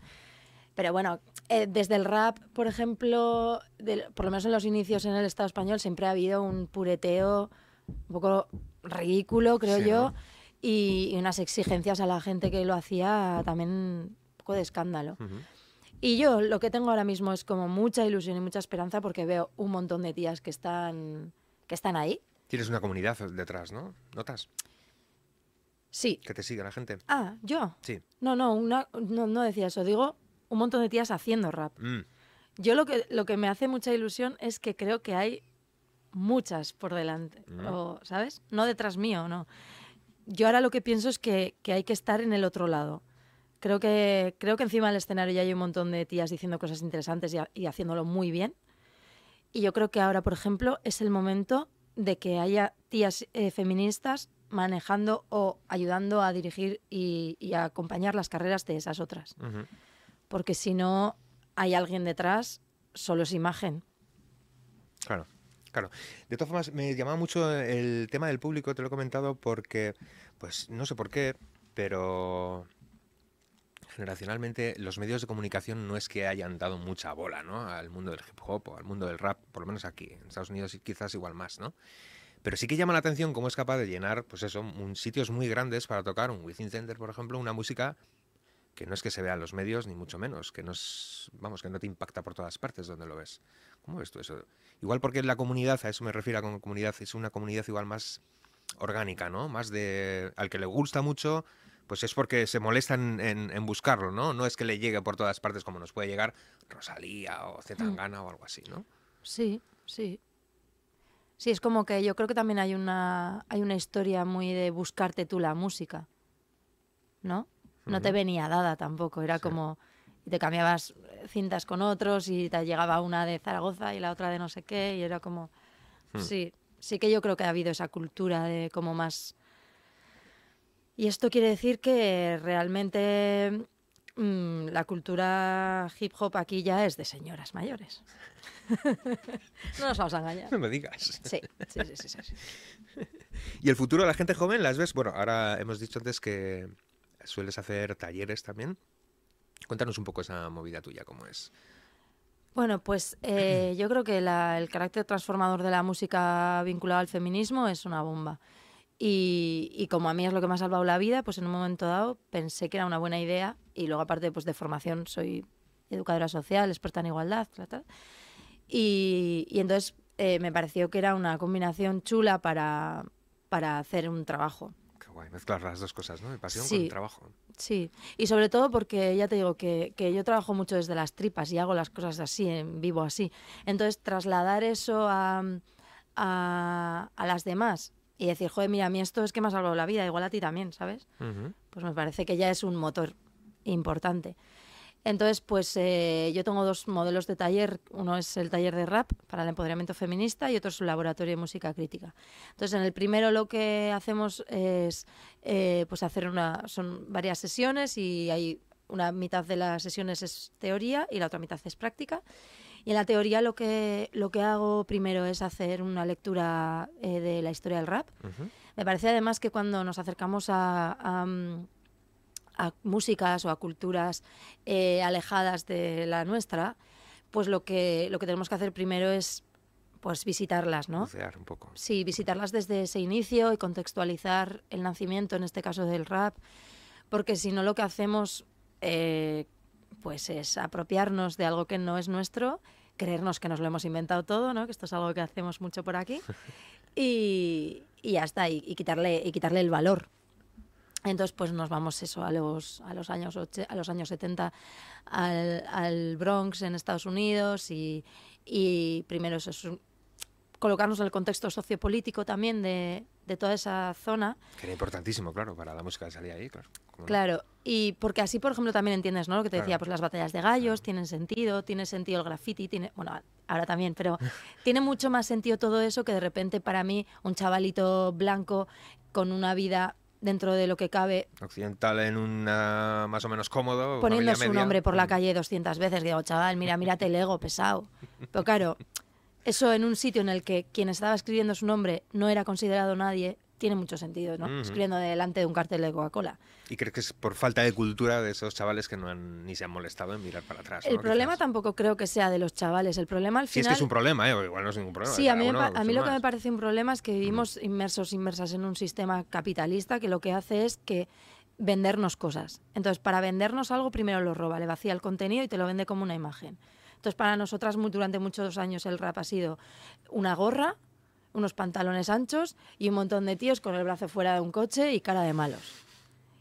Pero bueno, eh, desde el rap, por ejemplo, del- por lo menos en los inicios en el Estado español, siempre ha habido un pureteo un poco ridículo, creo Sí, yo, ¿no? y, y unas exigencias a la gente que lo hacía también un poco de escándalo. Ujú. Y yo lo que tengo ahora mismo es como mucha ilusión y mucha esperanza porque veo un montón de tías que están, que están ahí. Tienes una comunidad detrás, ¿no? ¿Notas? Sí. Que te sigue la gente. Ah, yo. Sí. No, no, una, no, no decía eso. Digo un montón de tías haciendo rap. Mm. Yo lo que, lo que me hace mucha ilusión es que creo que hay muchas por delante, Mm. o, ¿sabes? No detrás mío, no. Yo ahora lo que pienso es que, que hay que estar en el otro lado. Creo que, creo que encima del escenario ya hay un montón de tías diciendo cosas interesantes y, ha- y haciéndolo muy bien. Y yo creo que ahora, por ejemplo, es el momento de que haya tías eh, feministas manejando o ayudando a dirigir y, y a acompañar las carreras de esas otras Ujú. Porque si no hay alguien detrás, solo es imagen. Claro, claro. De todas formas, me llamaba mucho el tema del público, te lo he comentado, porque, pues no sé por qué, pero generacionalmente los medios de comunicación no es que hayan dado mucha bola, ¿no? Al mundo del hip hop o al mundo del rap, por lo menos aquí. En Estados Unidos quizás igual más, ¿no? Pero sí que llama la atención cómo es capaz de llenar, pues eso, un- sitios muy grandes para tocar, un Within Center, por ejemplo, una música que no es que se vea en los medios, ni mucho menos, que no es, vamos, que no te impacta por todas partes donde lo ves. ¿Cómo ves tú eso? Igual porque la comunidad, a eso me refiero con comunidad, es una comunidad igual más orgánica, ¿no? Más de, al que le gusta mucho, pues es porque se molesta en, en- en buscarlo, ¿no? No es que le llegue por todas partes como nos puede llegar Rosalía o Zetangana o algo así, ¿no? Sí, sí. Sí, es como que yo creo que también hay una, hay una historia muy de buscarte tú la música, ¿no? No te venía dada tampoco, era Sí. como y te cambiabas cintas con otros y te llegaba una de Zaragoza y la otra de no sé qué y era como Hmm. sí, sí que yo creo que ha habido esa cultura de como más y esto quiere decir que realmente mm, la cultura hip hop aquí ya es de señoras mayores. no nos vamos a engañar. No me digas. Sí, sí, sí, sí, sí. ¿Y el futuro de la gente joven las ves? Bueno, ahora hemos dicho antes que sueles hacer talleres también. Cuéntanos un poco esa movida tuya, cómo es. Bueno, pues eh, yo creo que el carácter transformador de la música vinculado al feminismo es una bomba. Y, como a mí es lo que me ha salvado la vida, pues en un momento dado pensé que era una buena idea y luego aparte pues de formación soy educadora social, experta en igualdad, tal, y entonces eh, me pareció que era una combinación chula para, para hacer un trabajo. Guay, mezclar las dos cosas, ¿no? El pasión Sí. con el trabajo. Sí, y sobre todo porque ya te digo que, que yo trabajo mucho desde las tripas y hago las cosas así, en vivo así. Entonces, trasladar eso a, a, a las demás y decir, joder, mira, a mí esto es que me ha salvado la vida, igual a ti también, ¿sabes? Pues me parece que ya es un motor importante. Entonces, pues eh, yo tengo dos modelos de taller. Uno es el taller de rap para el empoderamiento feminista y otro es un laboratorio de música crítica. Entonces, en el primero lo que hacemos es eh, pues hacer una. son varias sesiones y hay una mitad de las sesiones es teoría y la otra mitad es práctica. Y en la teoría lo que, lo que hago primero es hacer una lectura eh, de la historia del rap. Ujú. Me parece además que cuando nos acercamos a, a, mm, a músicas o a culturas eh, alejadas de la nuestra, pues lo que, lo que tenemos que hacer primero es pues visitarlas, ¿no? Bucear un poco. Sí, visitarlas desde ese inicio y contextualizar el nacimiento, en este caso del rap, porque si no lo que hacemos eh, pues es apropiarnos de algo que no es nuestro, creernos que nos lo hemos inventado todo, ¿no? que esto es algo que hacemos mucho por aquí, y, y ya está, y, y quitarle, y quitarle el valor. Entonces, pues nos vamos eso a los, a los, años, a los años 70 al, al Bronx en Estados Unidos y, y primero eso es un- colocarnos en el contexto sociopolítico también de, de toda esa zona. Que era importantísimo, claro, para la música que salía ahí, claro. Claro, y porque así, por ejemplo, también entiendes, ¿no? Lo que te Claro. decía, pues las batallas de gallos Claro. tienen sentido, tiene sentido el graffiti, tiene, bueno, ahora también, pero tiene mucho más sentido todo eso que de repente para mí un chavalito blanco con una vida dentro de lo que cabe, Occidental en una más o menos cómodo. poniendo su media. nombre por la Mm. calle 200 veces, digo, chaval, mira, mírate el ego, pesado. Pero claro, eso en un sitio en el que quien estaba escribiendo su nombre no era considerado nadie, tiene mucho sentido, ¿no? Escribiendo delante de un cartel de Coca-Cola. ¿Y crees que es por falta de cultura de esos chavales que no han, ni se han molestado en mirar para atrás? El ¿no? problema Quizás. tampoco creo que sea de los chavales, el problema al Sí, es final... que es un problema, ¿eh? Igual no es ningún problema. Sí, a mí, uno a mí lo que me parece un problema es que vivimos inmersos, inmersas en un sistema capitalista que lo que hace es que vendernos cosas. Entonces, para vendernos algo, primero lo roba, le vacía el contenido y te lo vende como una imagen. Entonces, para nosotras durante muchos años el rap ha sido una gorra, unos pantalones anchos y un montón de tíos con el brazo fuera de un coche y cara de malos.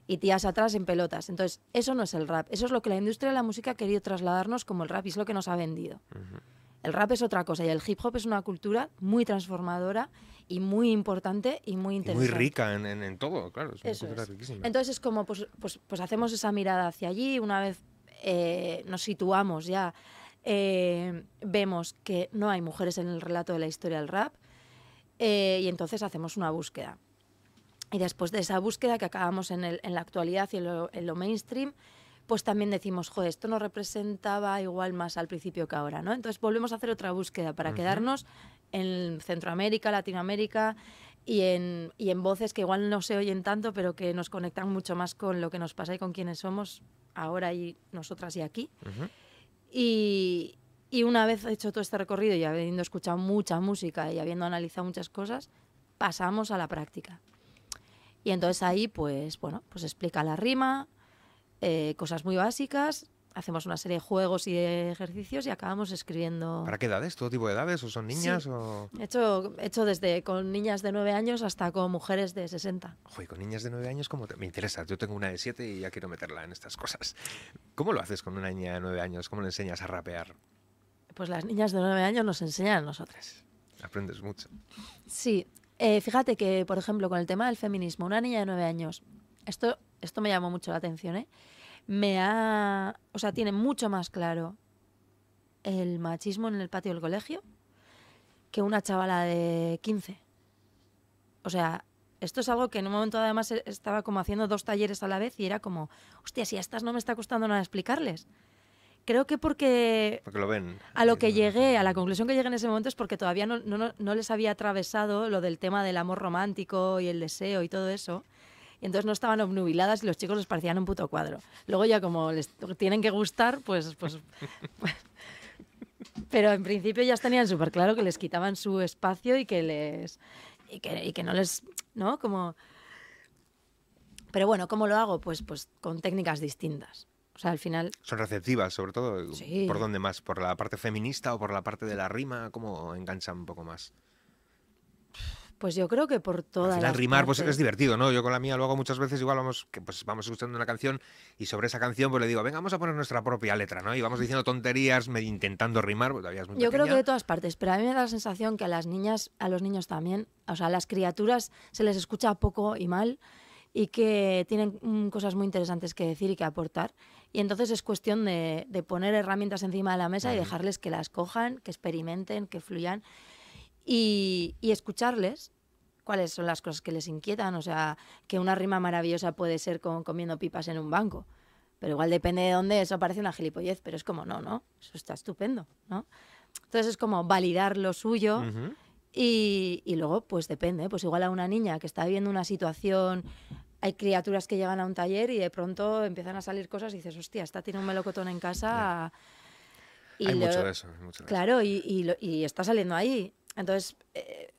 Y tías atrás en pelotas. Entonces, eso no es el rap. Eso es lo que la industria de la música ha querido trasladarnos como el rap y es lo que nos ha vendido. El rap es otra cosa y el hip hop es una cultura muy transformadora y muy importante y muy Y muy interesante. rica en, en- en todo, claro. Es una Eso cultura es. riquísima. Entonces es como, pues, pues, pues hacemos esa mirada hacia allí, una vez eh, nos situamos ya, eh, vemos que no hay mujeres en el relato de la historia del rap eh, y entonces hacemos una búsqueda. Y después de esa búsqueda que acabamos en, el- en la actualidad y en lo, en lo mainstream, pues también decimos, joder, esto nos representaba igual más al principio que ahora, ¿no? Entonces volvemos a hacer otra búsqueda para quedarnos en Centroamérica, Latinoamérica y en, y en voces que igual no se oyen tanto, pero que nos conectan mucho más con lo que nos pasa y con quienes somos ahora y nosotras y aquí. Y, y una vez hecho todo este recorrido y habiendo escuchado mucha música y habiendo analizado muchas cosas, pasamos a la práctica. Y entonces ahí, pues, bueno, pues explica la rima, eh, cosas muy básicas, hacemos una serie de juegos y de ejercicios y acabamos escribiendo. ¿Para qué edades? ¿Todo tipo de edades? ¿O son niñas? O... He hecho, he hecho desde con niñas de 9 años hasta con mujeres de 60. Joder, con niñas de 9 años, ¿cómo te... Me interesa. Yo tengo una de 7 y ya quiero meterla en estas cosas. ¿Cómo lo haces con una niña de 9 años? ¿Cómo le enseñas a rapear? Pues las niñas de 9 años nos enseñan a nosotras. Aprendes mucho. Sí, eh, fíjate que, por ejemplo, con el tema del feminismo, una niña de nueve años, esto, esto me llamó mucho la atención, ¿eh? Me ha. O sea, tiene mucho más claro el machismo en el patio del colegio que una chavala de 15. O sea, esto es algo que en un momento además estaba como haciendo dos talleres a la vez y era como, hostia, si a estas no me está costando nada explicarles. Creo que porque Porque lo ven. a lo que llegué, a la conclusión que llegué en ese momento es porque todavía no, no, no- no les había atravesado lo del tema del amor romántico y el deseo y todo eso. y entonces no estaban obnubiladas y los chicos les parecían un puto cuadro. Luego ya como les tienen que gustar, pues... pues, pues pero en principio ya tenían súper claro que les quitaban su espacio y que les... Y que, y que no les... ¿No? Como... Pero bueno, ¿cómo lo hago? Pues, pues con técnicas distintas. Sea, al final... Son receptivas, sobre todo. Sí. ¿Por dónde más? ¿Por la parte feminista o por la parte de la rima? ¿Cómo enganchan un poco más? Pues yo creo que por todas Al final las rimar pues es divertido, ¿no? Yo con la mía lo hago muchas veces, igual vamos, que pues vamos escuchando una canción y sobre esa canción pues le digo, venga, vamos a poner nuestra propia letra, ¿no? Y vamos diciendo tonterías, intentando rimar, porque todavía es muy Yo creo que de todas partes, pero a mí me da la sensación que a las niñas, a los niños también, o sea, a las criaturas se les escucha poco y mal y que tienen mm, cosas muy interesantes que decir y que aportar. Y entonces es cuestión de, de poner herramientas encima de la mesa y dejarles que las cojan, que experimenten, que fluyan y, y escucharles cuáles son las cosas que les inquietan. O sea, que una rima maravillosa puede ser con comiendo pipas en un banco. Pero igual depende de dónde, eso parece una gilipollez, pero es como, no, no, eso está estupendo, ¿no? Entonces es como validar lo suyo y, y luego, pues depende, pues igual a una niña que está viviendo una situación, hay criaturas que llegan a un taller y de pronto empiezan a salir cosas y dices, hostia, esta tiene un melocotón en casa. Y Hay lo- mucho de eso. hay mucho de eso. Claro, y, y lo- y está saliendo ahí. Entonces, eh,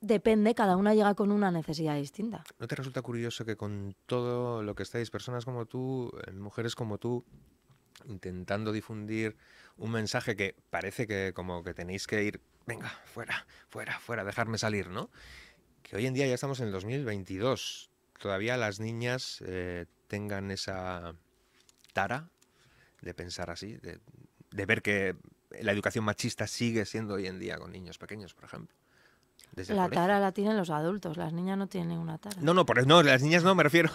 depende, cada una llega con una necesidad distinta. ¿No te resulta curioso que con todo lo que estáis, personas como tú, eh, mujeres como tú, intentando difundir un mensaje que parece que como que tenéis que ir, venga, fuera, fuera, fuera, dejarme salir, ¿no? Que hoy en día ya estamos en el 2022. Todavía las niñas eh, tengan esa tara de pensar así, de, de ver que la educación machista sigue siendo hoy en día con niños pequeños, por ejemplo. Desde La tara la tienen los adultos, las niñas no tienen ninguna tara. No, no, por, no, las niñas no, me refiero.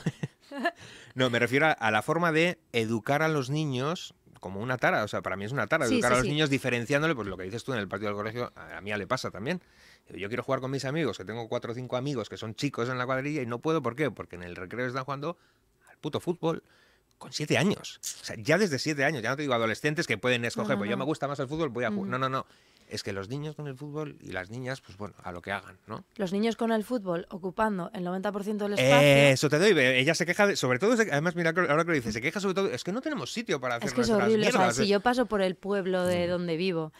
no, me refiero a, a la forma de educar a los niños como una tara. O sea, para mí es una tara. Sí, educar sí, a los sí. niños diferenciándole, pues lo que dices tú en el patio del colegio, a a mí le pasa también. Yo quiero jugar con mis amigos, que tengo cuatro o cinco amigos que son chicos en la cuadrilla y no puedo, ¿por qué? Porque en el recreo están jugando al puto fútbol con siete años. O sea, ya desde siete años, ya no te digo adolescentes que pueden escoger, no, pues yo me gusta más el fútbol, voy a jugar. No, no, no. Es que los niños con el fútbol y las niñas, pues bueno, a lo que hagan, ¿no? Los niños con el fútbol ocupando el 90% del espacio. Eso te doy. Ella se queja, de- sobre todo, de- además, mira, ahora que lo dice, se queja sobre todo, es que no tenemos sitio para hacer Es que es horrible. O sea, si yo paso por el pueblo de Mm. donde vivo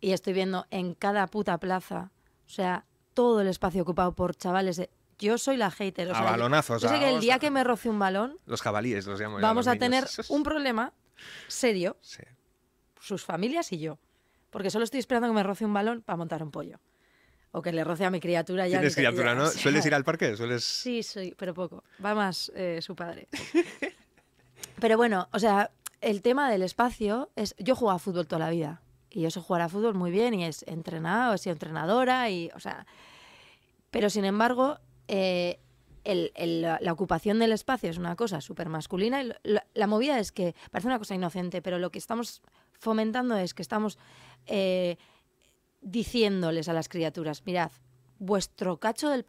y estoy viendo en cada puta plaza, o sea, todo el espacio ocupado por chavales. de- Yo soy la hater. O A sea, yo- balonazos, Yo sé a que el día que me roce un balón, Los jabalíes los llamo yo vamos los a tener un problema serio, Sí. sus familias y yo. Porque solo estoy esperando que me roce un balón para montar un pollo. O que le roce a mi criatura ya. Tienes criatura, ya, ¿no? ¿Sueles ir al parque? ¿Sueles...? Sí, sí, pero poco. Va más eh, su padre. pero bueno, o sea, el tema del espacio es. Yo juego a fútbol toda la vida. Y sé jugar a fútbol muy bien y es entrenado, he sido entrenadora y. O sea. Pero sin embargo, eh, el- el- la, ocupación del espacio es una cosa súper masculina. Y la, la movida es que parece una cosa inocente, pero lo que estamos fomentando es que estamos eh, diciéndoles a las criaturas, mirad, vuestro cacho del,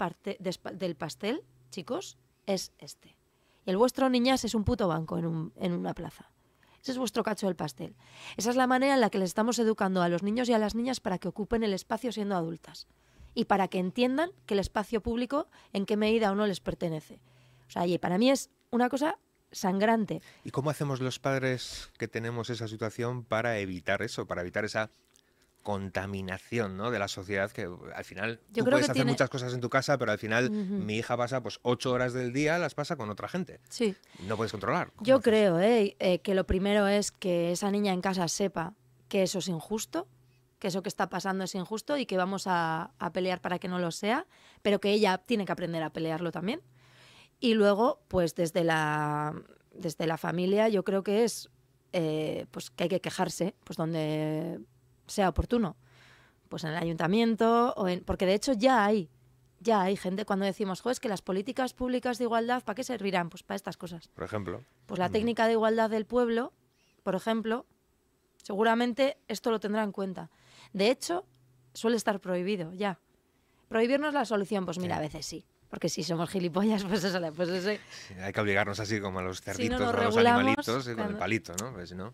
del pastel, chicos, es este. Y el vuestro niñas es un puto banco en, un- en una plaza. Ese es vuestro cacho del pastel. Esa es la manera en la que les estamos educando a los niños y a las niñas para que ocupen el espacio siendo adultas. Y para que entiendan que el espacio público en qué medida o no les pertenece. O sea, y para mí es una cosa sangrante. ¿Y cómo hacemos los padres que tenemos esa situación para evitar eso, para evitar esa contaminación ¿no? de la sociedad que al final Yo tú puedes hacer tiene- muchas cosas en tu casa pero al final Ujú. mi hija pasa pues ocho horas del día las pasa con otra gente Sí. no puedes controlar ¿Cómo Yo haces? creo eh, eh, que lo primero es que esa niña en casa sepa que eso es injusto, que eso que está pasando es injusto y que vamos a, a pelear para que no lo sea, pero que ella tiene que aprender a pelearlo también. Y luego, pues desde la, desde la familia, yo creo que es eh, pues que hay que quejarse, pues donde sea oportuno. Pues en el ayuntamiento, o en, porque de hecho ya hay, ya hay gente cuando decimos, jo, es que las políticas públicas de igualdad, ¿para qué servirán? Pues para estas cosas. por ejemplo Pues la técnica de igualdad del pueblo, por ejemplo, seguramente esto lo tendrá en cuenta. De hecho, suele estar prohibido ya. Prohibirnos la solución, pues mira, Sí. a veces sí. Porque si somos gilipollas, pues eso, pues Sí, hay que obligarnos así como a los cerditos nos o a los animalitos eh, con el palito no Porque si no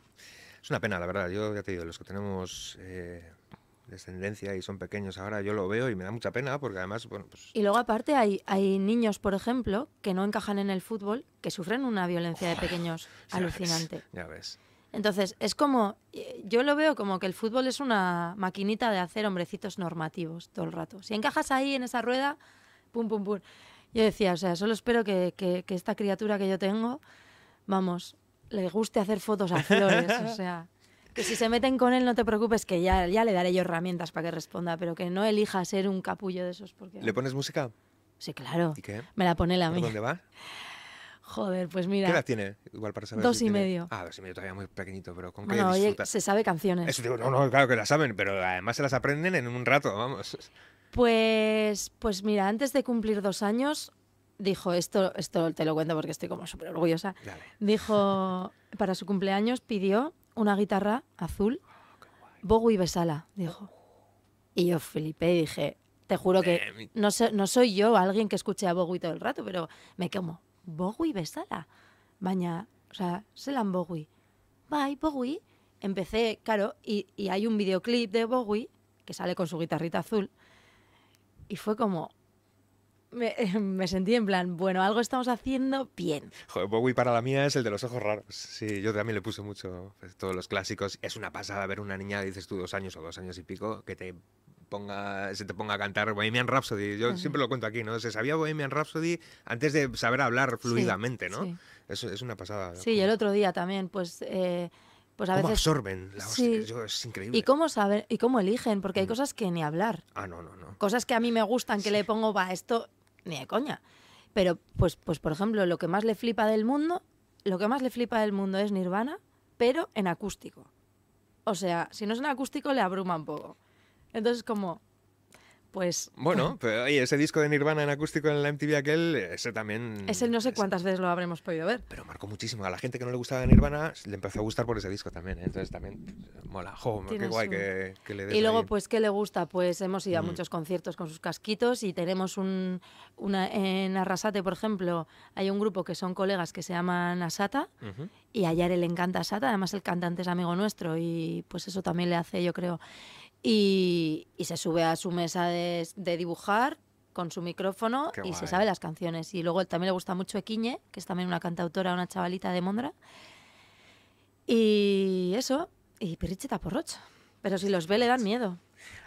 es una pena la verdad yo ya te digo los que tenemos eh, descendencia y son pequeños ahora, yo lo veo y me da mucha pena porque además, bueno, pues... Y luego aparte hay, hay niños, por ejemplo, que no encajan en el fútbol, que sufren una violencia de pequeños ya alucinante. ves, ya ves. Entonces, es como, eh, yo lo veo como que el fútbol es una maquinita de hacer hombrecitos normativos todo el rato. Si encajas ahí en esa rueda, pum, pum, pum. Yo decía, o sea, solo espero que, que- que esta criatura que yo tengo, vamos, le guste hacer fotos a flores. o sea, que si se meten con él, no te preocupes, que ya, ya le daré yo herramientas para que responda, pero que no elija ser un capullo de esos. Porque, ¿Le pones música? sí, claro. ¿Y qué? Me la pone la ¿Por mía. dónde va? Joder, pues ¿Qué mira. edad tiene? Igual para saber Dos si y tiene- medio. Ah, dos y medio, todavía muy pequeñito, pero con qué Bueno, oye, disfruta. se sabe canciones. Eso digo, no, no, claro que la saben, pero además se las aprenden en un rato, vamos. Pues, pues mira, antes de cumplir dos años, dijo, esto, esto te lo cuento porque estoy como súper orgullosa, Dale. dijo, para su cumpleaños pidió una guitarra azul, Bowie Besala, dijo. Y yo flipé y dije, te juro que no, sé- no soy yo alguien que escuche a Bowie todo el rato, pero me como, Bowie Besala, baina, o sea, zelan Bowie. Bye, Bowie. Empecé, claro, y, y hay un videoclip de Bowie que sale con su guitarrita azul. Y fue como. Me, me sentí en plan, bueno, algo estamos haciendo bien. Joder, Bowie para la mía es el de los ojos raros. Sí, yo también le puse mucho pues, todos los clásicos. Es una pasada ver una niña, dices tú, dos años o dos años y pico, que te ponga, se te ponga a cantar Bohemian Rhapsody. Yo Ujú. siempre lo cuento aquí, ¿no? Se sabía Bohemian Rhapsody antes de saber hablar fluidamente, ¿no? Sí, Eso es una pasada. Sí, y el otro día también, pues, eh, pues a ¿Cómo veces. absorben la Sí. es increíble. Y cómo saben, y cómo eligen, porque hay Mm. cosas que ni hablar. Ah, no, no, no. Cosas que a mí me gustan, que le pongo, va, esto ni de coña. Pero, pues, pues, por ejemplo, lo que más le flipa del mundo, lo que más le flipa del mundo es Nirvana, pero en acústico. O sea, si no es en acústico, le abruma un poco. Entonces, como, pues, Bueno, pero oye, ese disco de Nirvana en acústico en la MTV aquel, ese también... ese no sé cuántas veces lo habremos podido ver. Pero marcó muchísimo. A la gente que no le gustaba Nirvana le empezó a gustar por ese disco también. ¿eh? Entonces también pues, mola. Jo, qué guay que, que le des Y luego, ahí. pues, ¿qué le gusta? Pues hemos ido a Mm. muchos conciertos con sus casquitos y tenemos un, una, en Arrasate, por ejemplo, hay un grupo que son colegas que se llaman Asata y a Yare le encanta Asata, además el cantante es amigo nuestro y pues eso también le hace, yo creo. Y, y se sube a su mesa de, de dibujar con su micrófono Qué y se sabe las canciones. Y luego también le gusta mucho Equiñe, que es también una cantautora, una chavalita de Mondra. Y eso, y Pirricheta Porroch. Pero si los ve le dan miedo.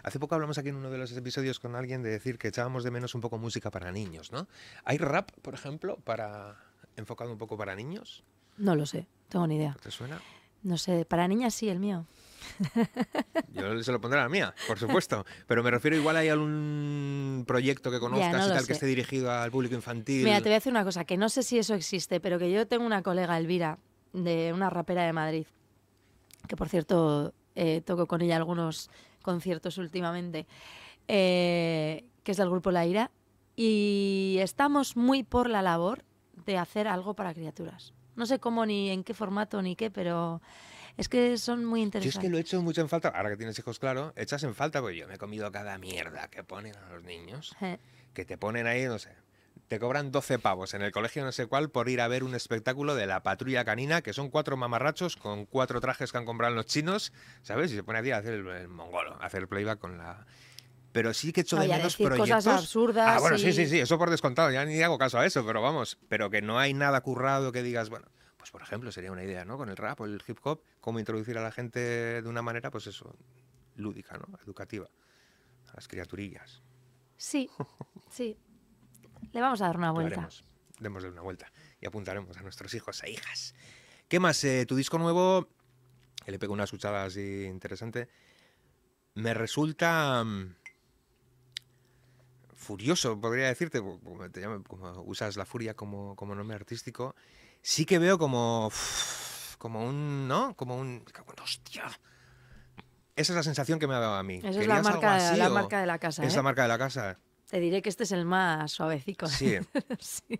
Hace poco hablamos aquí en uno de los episodios con alguien de decir que echábamos de menos un poco música para niños, ¿no? ¿Hay rap, por ejemplo, para enfocado un poco para niños? No lo sé, tengo ni idea. ¿No ¿Te suena? No sé, para niñas sí, el mío. Yo se lo pondré a la mía, por supuesto. Pero me refiero igual hay algún proyecto que conozcas no y tal que esté dirigido al público infantil. Mira, te voy a decir una cosa, que no sé si eso existe, pero que yo tengo una colega, Elvira, de una rapera de Madrid, que por cierto eh, toco con ella algunos conciertos últimamente, eh, que es del grupo La Ira, y estamos muy por la labor de hacer algo para criaturas. No sé cómo ni en qué formato ni qué, pero es que son muy Yo es interesantes. que lo he hecho mucho en falta, ahora que tienes hijos, claro, echas en falta, porque yo me he comido cada mierda que ponen a los niños. Eh, que te ponen ahí, no sé, te cobran 12 pavos en el colegio no sé cuál por ir a ver un espectáculo de la patrulla canina, que son cuatro mamarrachos con cuatro trajes que han comprado los chinos, ¿sabes? Y se pone a ti a hacer el, el mongolo, a hacer el playback con la... Pero sí que echo de Oye, a menos proyectos... cosas absurdas Ah, bueno, sí, sí, sí, eso por descontado, ya ni hago caso a eso, pero vamos, pero que no hay nada currado que digas, bueno, pues por ejemplo sería una idea, ¿no? Con el rap o el hip hop, cómo introducir a la gente de una manera, pues eso, lúdica, ¿no? Educativa, a las criaturillas. Sí, sí. Le vamos a dar una vuelta. haremos. Démosle una vuelta y apuntaremos a nuestros hijos e hijas. ¿Qué más? Eh, tu disco nuevo, que le pego una escuchada así interesante, me resulta mm, furioso, podría decirte, te como usas la furia como, como nombre artístico. Sí que veo como, como un, ¿no? Como un, hostia. Esa es la sensación que me ha dado a mí. Esa es la ¿Querías algo marca, así la o marca de la casa. Es ¿eh? la marca de la casa. Te diré que este es el más suavecico. Sí. Sí.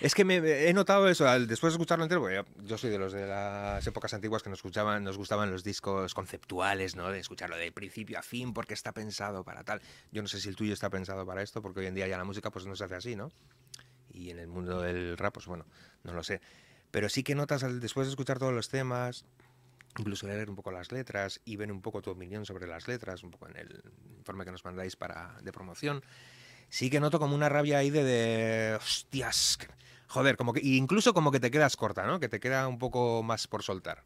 Es que me, he notado eso, al, después de escucharlo entero, porque yo, yo soy de los de las épocas antiguas que nos escuchaban, nos gustaban los discos conceptuales, ¿no? De escucharlo de principio a fin, porque está pensado para tal. Yo no sé si el tuyo está pensado para esto, porque hoy en día ya la música pues no se hace así, ¿no? Y en el mundo del rap, pues bueno, no lo sé. Pero sí que notas después de escuchar todos los temas, incluso leer un poco las letras y ver un poco tu opinión sobre las letras, un poco en el informe que nos mandáis para, de promoción, sí que noto como una rabia ahí de, de hostias, joder, como que incluso como que te quedas corta, ¿no? Que te queda un poco más por soltar.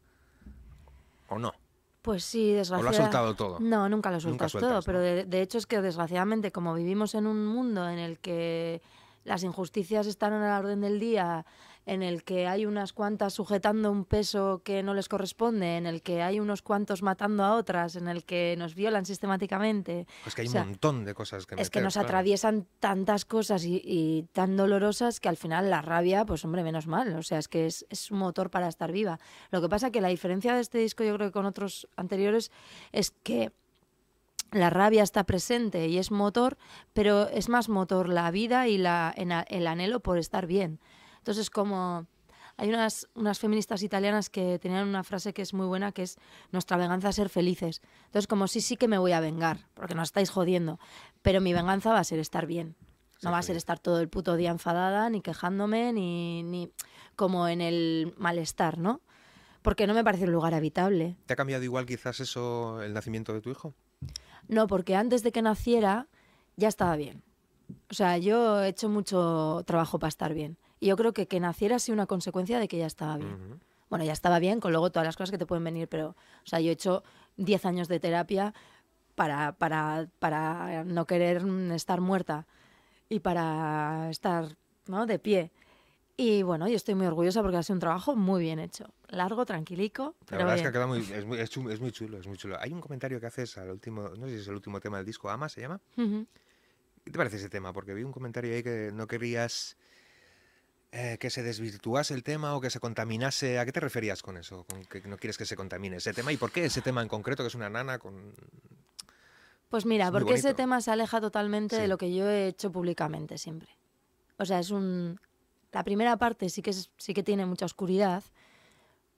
¿O no? Pues sí, desgraciadamente. ¿O lo has soltado todo? No, nunca lo sueltas sueltas, todo, ¿no? pero de, de hecho es que desgraciadamente como vivimos en un mundo en el que las injusticias están a la orden del día, en el que hay unas cuantas sujetando un peso que no les corresponde, en el que hay unos cuantos matando a otras, en el que nos violan sistemáticamente. Pues que hay O sea, un montón de cosas que Es que meter, nos claro. atraviesan tantas cosas y, y tan dolorosas que al final la rabia, pues hombre, menos mal. O sea, es que es, es un motor para estar viva. Lo que pasa que la diferencia de este disco, yo creo que con otros anteriores, es que la rabia está presente y es motor, pero es más motor la vida y la, el anhelo por estar bien. Entonces, como hay unas, unas feministas italianas que tenían una frase que es muy buena, que es nuestra venganza es ser felices. Entonces, como sí, sí que me voy a vengar, porque nos estáis jodiendo, pero mi venganza va a ser estar bien. No va a ser estar todo el puto día enfadada, ni quejándome, ni, ni como en el malestar, ¿no? Porque no me parece un lugar habitable. ¿Te ha cambiado igual quizás eso el nacimiento de tu hijo? No, porque antes de que naciera ya estaba bien. O sea, yo he hecho mucho trabajo para estar bien. Y yo creo que que naciera ha sido una consecuencia de que ya estaba bien. Bueno, ya estaba bien con luego todas las cosas que te pueden venir, pero, o sea, yo he hecho 10 años de terapia para, para, para no querer estar muerta y para estar ¿no? de pie. Y bueno, yo estoy muy orgullosa porque ha sido un trabajo muy bien hecho. Largo, tranquilico, La verdad es que ha quedado muy, es, muy, es muy chulo, es muy chulo. Hay un comentario que haces al último, no sé si es el último tema del disco, Ama se llama. ¿Qué te parece ese tema? Porque vi un comentario ahí que no querías eh, que se desvirtuase el tema o que se contaminase. ¿A qué te referías con eso? Con que no quieres que se contamine ese tema. ¿Y por qué ese tema en concreto, que es una nana con... Pues mira, porque ese tema se aleja totalmente Sí. de lo que yo he hecho públicamente siempre. O sea, es un... La primera parte sí que, sí que tiene mucha oscuridad,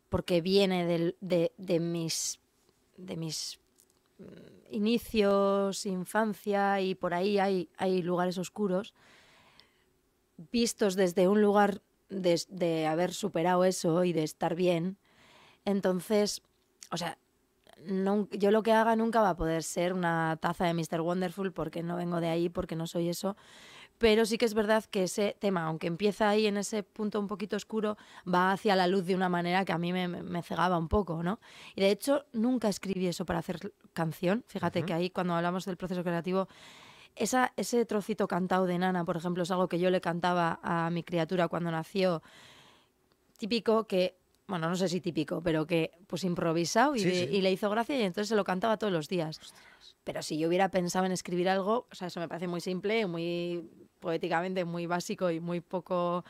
porque viene de, de mis, de mis mm, inicios, infancia, y por ahí hay, hay lugares oscuros, vistos desde un lugar de, de haber superado eso y de estar bien. Entonces, o sea, yo lo que haga nunca va a poder ser una taza de Mr. Wonderful porque no vengo de ahí, porque no soy eso. Pero sí que es verdad que ese tema, aunque empieza ahí en ese punto un poquito oscuro, va hacia la luz de una manera que a mí me, cegaba un poco, ¿no? Y de hecho, nunca escribí eso para hacer canción. Fíjate que ahí cuando hablamos del proceso creativo, esa, ese trocito cantado de Nana, por ejemplo, es algo que yo le cantaba a mi criatura cuando nació. Típico que, bueno, no sé si típico, pero que pues improvisado y, Sí, sí. y le hizo gracia y entonces se lo cantaba todos los días. Pero si yo hubiera pensado en escribir algo, o sea, eso me parece muy simple, muy poéticamente, muy básico y muy poco...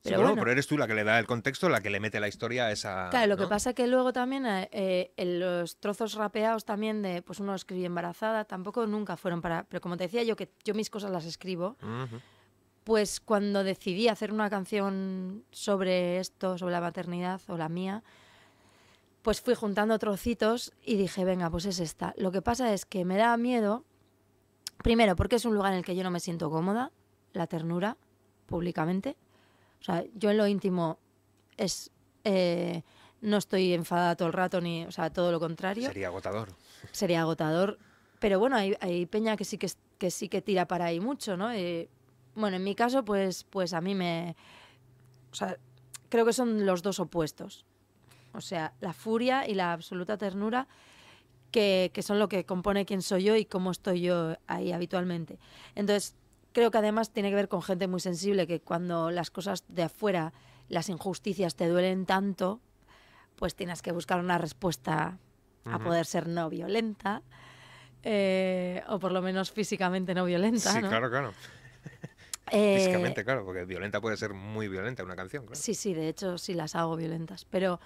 Sí, Pero bueno, bueno. pero eres tú la que le da el contexto, la que le mete la historia a esa... Claro, lo que ¿no? pasa que luego también eh, eh, en los trozos rapeados también de, pues uno escribí embarazada, tampoco nunca fueron para... Pero como te decía yo, que yo mis cosas las escribo, Ujú. pues cuando decidí hacer una canción sobre esto, sobre la maternidad o la mía, pues fui juntando trocitos y dije, venga, pues es esta. Lo que pasa es que me da miedo, primero, porque es un lugar en el que yo no me siento cómoda, la ternura, públicamente. O sea, yo en lo íntimo es... eh, no estoy enfadada todo el rato, ni, o sea, todo lo contrario Sería agotador. sería agotador. Pero bueno, hay, hay peña que sí que, que sí que tira para ahí mucho, ¿no? Eh, bueno, en mi caso, pues, pues a mí me. O sea, creo que son los dos opuestos. O sea, la furia y la absoluta ternura, que, que son lo que compone quién soy yo y cómo estoy yo ahí habitualmente. Entonces, creo que además tiene que ver con gente muy sensible, que cuando las cosas de afuera, las injusticias te duelen tanto, pues tienes que buscar una respuesta a Ujú. poder ser no violenta, eh, o por lo menos físicamente no violenta, Sí, ¿no? claro, claro. Eh, Físicamente, claro, porque violenta puede ser muy violenta una canción, claro. Sí, sí, de hecho sí las hago violentas. Pero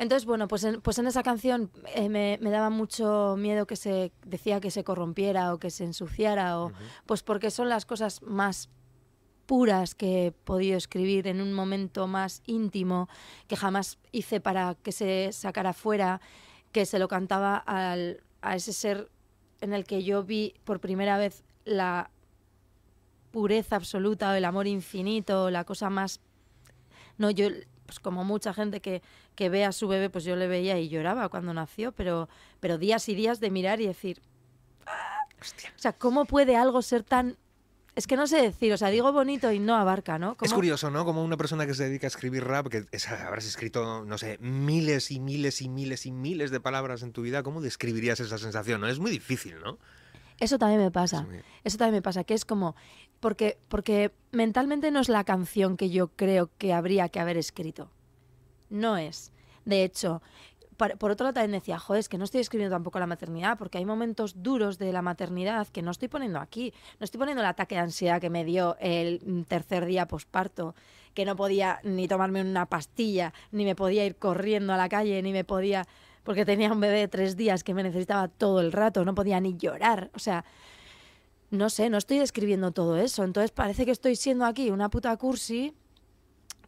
entonces, bueno, pues en, pues en esa canción eh, me, me daba mucho miedo que se decía que se corrompiera o que se ensuciara, o, pues porque son las cosas más puras que he podido escribir en un momento más íntimo que jamás hice para que se sacara fuera, que se lo cantaba al, a ese ser en el que yo vi por primera vez la pureza absoluta o el amor infinito, la cosa más... No, yo pues como mucha gente que, que ve a su bebé, pues yo le veía y lloraba cuando nació, pero, pero días y días de mirar y decir, "Ah". o sea, ¿cómo puede algo ser tan... Es que no sé decir, o sea, digo bonito y no abarca, ¿no? Es ¿Cómo- curioso, ¿no? Como una persona que se dedica a escribir rap, que es- habrás escrito, no sé, miles y miles y miles y miles de palabras en tu vida, ¿cómo describirías esa sensación? ¿no? Es muy difícil, ¿no? Eso también me pasa. Es muy- Eso también me pasa, que es como, porque, porque mentalmente no es la canción que yo creo que habría que haber escrito. No es. De hecho, por, por otro lado también decía, joder, es que no estoy escribiendo tampoco la maternidad, porque hay momentos duros de la maternidad que no estoy poniendo aquí. No estoy poniendo el ataque de ansiedad que me dio el tercer día posparto, que no podía ni tomarme una pastilla, ni me podía ir corriendo a la calle, ni me podía... Porque tenía un bebé de tres días que me necesitaba todo el rato, no podía ni llorar. O sea, no sé, no estoy describiendo todo eso. Entonces parece que estoy siendo aquí una puta cursi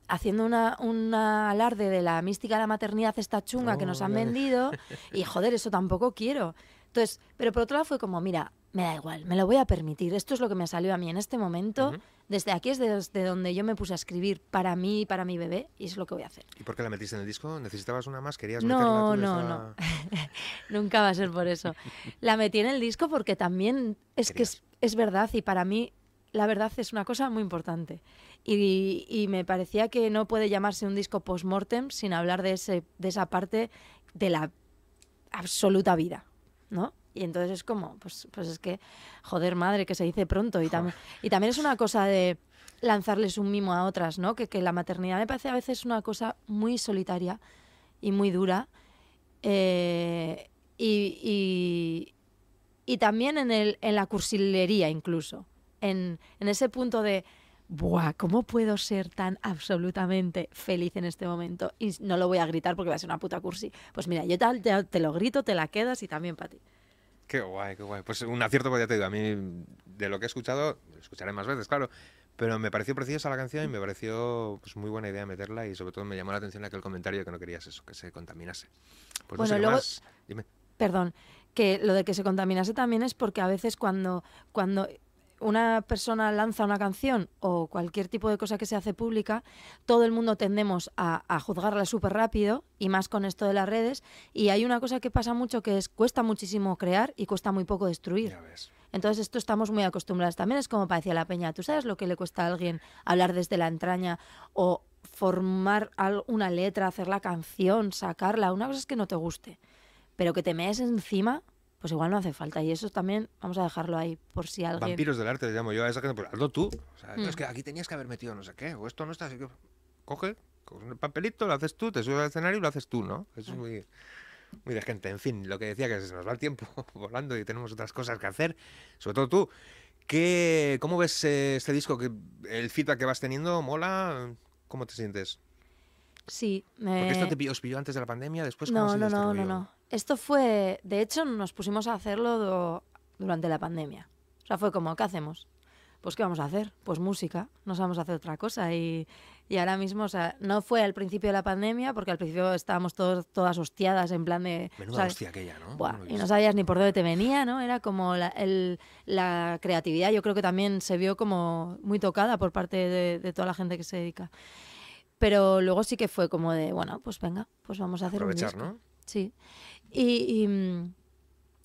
haciendo una, una alarde de la mística de la maternidad esta chunga que Oh, nos han ya. vendido y joder, eso tampoco quiero. Entonces, pero por otro lado fue como, mira, me da igual, me lo voy a permitir. Esto es lo que me salió a mí en este momento. Desde aquí es desde donde yo me puse a escribir para mí y para mi bebé y es lo que voy a hacer. ¿Y por qué la metiste en el disco? ¿Necesitabas una más? ¿Querías No, meterla tú? no, Estaba- Nunca va a ser por eso. La metí en el disco porque también es que es, es verdad y para mí la verdad es una cosa muy importante. Y, y me parecía que no puede llamarse un disco post-mortem sin hablar de, ese, de esa parte de la absoluta vida, ¿no? Y entonces es como, pues, pues es que, joder, madre, que se dice pronto. Y, tam- y también es una cosa de lanzarles un mimo a otras, ¿no? Que, que la maternidad me parece a veces una cosa muy solitaria y muy dura. Eh, y, y- y también en, el, en la cursilería incluso. En, en ese punto de, ¡buah! ¿Cómo puedo ser tan absolutamente feliz en este momento? Y no lo voy a gritar porque va a ser una puta cursi. Pues mira, yo te, te lo grito, te la quedas y también para ti. Qué guay, qué guay. Pues un acierto, pues ya te digo, a mí de lo que he escuchado, lo escucharé más veces, claro, pero me pareció preciosa la canción y me pareció pues, muy buena idea meterla y sobre todo me llamó la atención aquel comentario que no querías eso, que se contaminase. Pues no Bueno, sé qué luego- más. Dime. Perdón, que lo de que se contaminase también es porque a veces cuando, cuando una persona lanza una canción o cualquier tipo de cosa que se hace pública, todo el mundo tendemos a, a juzgarla súper rápido y más con esto de las redes. Y hay una cosa que pasa mucho que es cuesta muchísimo crear y cuesta muy poco destruir. Ya ves. Entonces esto estamos muy acostumbrados. También es como parecía la peña. ¿Tú sabes lo que le cuesta a alguien hablar desde la entraña o formar una letra, hacer la canción, sacarla? Una cosa es que no te guste, pero que te mees encima, pues igual no hace falta. Y eso también vamos a dejarlo ahí por si alguien... Vampiros del arte, le llamo yo a esa gente, pues hazlo tú. O sea, no, Mm. es que aquí tenías que haber metido no sé qué, o esto no está así que... Coge, coge el papelito, lo haces tú, te subes al escenario y lo haces tú, ¿no? Eso es muy, muy de gente. En fin, lo que decía que se nos va el tiempo volando y tenemos otras cosas que hacer, sobre todo tú. ¿Qué, ¿Cómo ves eh, este disco? ¿Que ¿El feedback que vas teniendo mola? ¿Cómo te sientes? Sí, Porque esto me- te pilló, os pilló antes de la pandemia, después ¿cómo No, no, este no, no, rollo? no. Esto fue, de hecho, nos pusimos a hacerlo do- durante la pandemia. O sea, fue como, ¿qué hacemos? Pues, ¿qué vamos a hacer? Pues música, no sabemos hacer otra cosa. Y, y ahora mismo, o sea, no fue al principio de la pandemia, porque al principio estábamos todos, todas hostiadas en plan de... Menuda hostia aquella, ¿no? Buah, No y no sabías ni por dónde te venía, ¿no? Era como la, el- la creatividad, yo creo que también se vio como muy tocada por parte de, de toda la gente que se dedica. Pero luego sí que fue como de, bueno, pues venga, pues vamos a hacer Aprovechar, un disco. ¿no? Sí. Y, y, mm,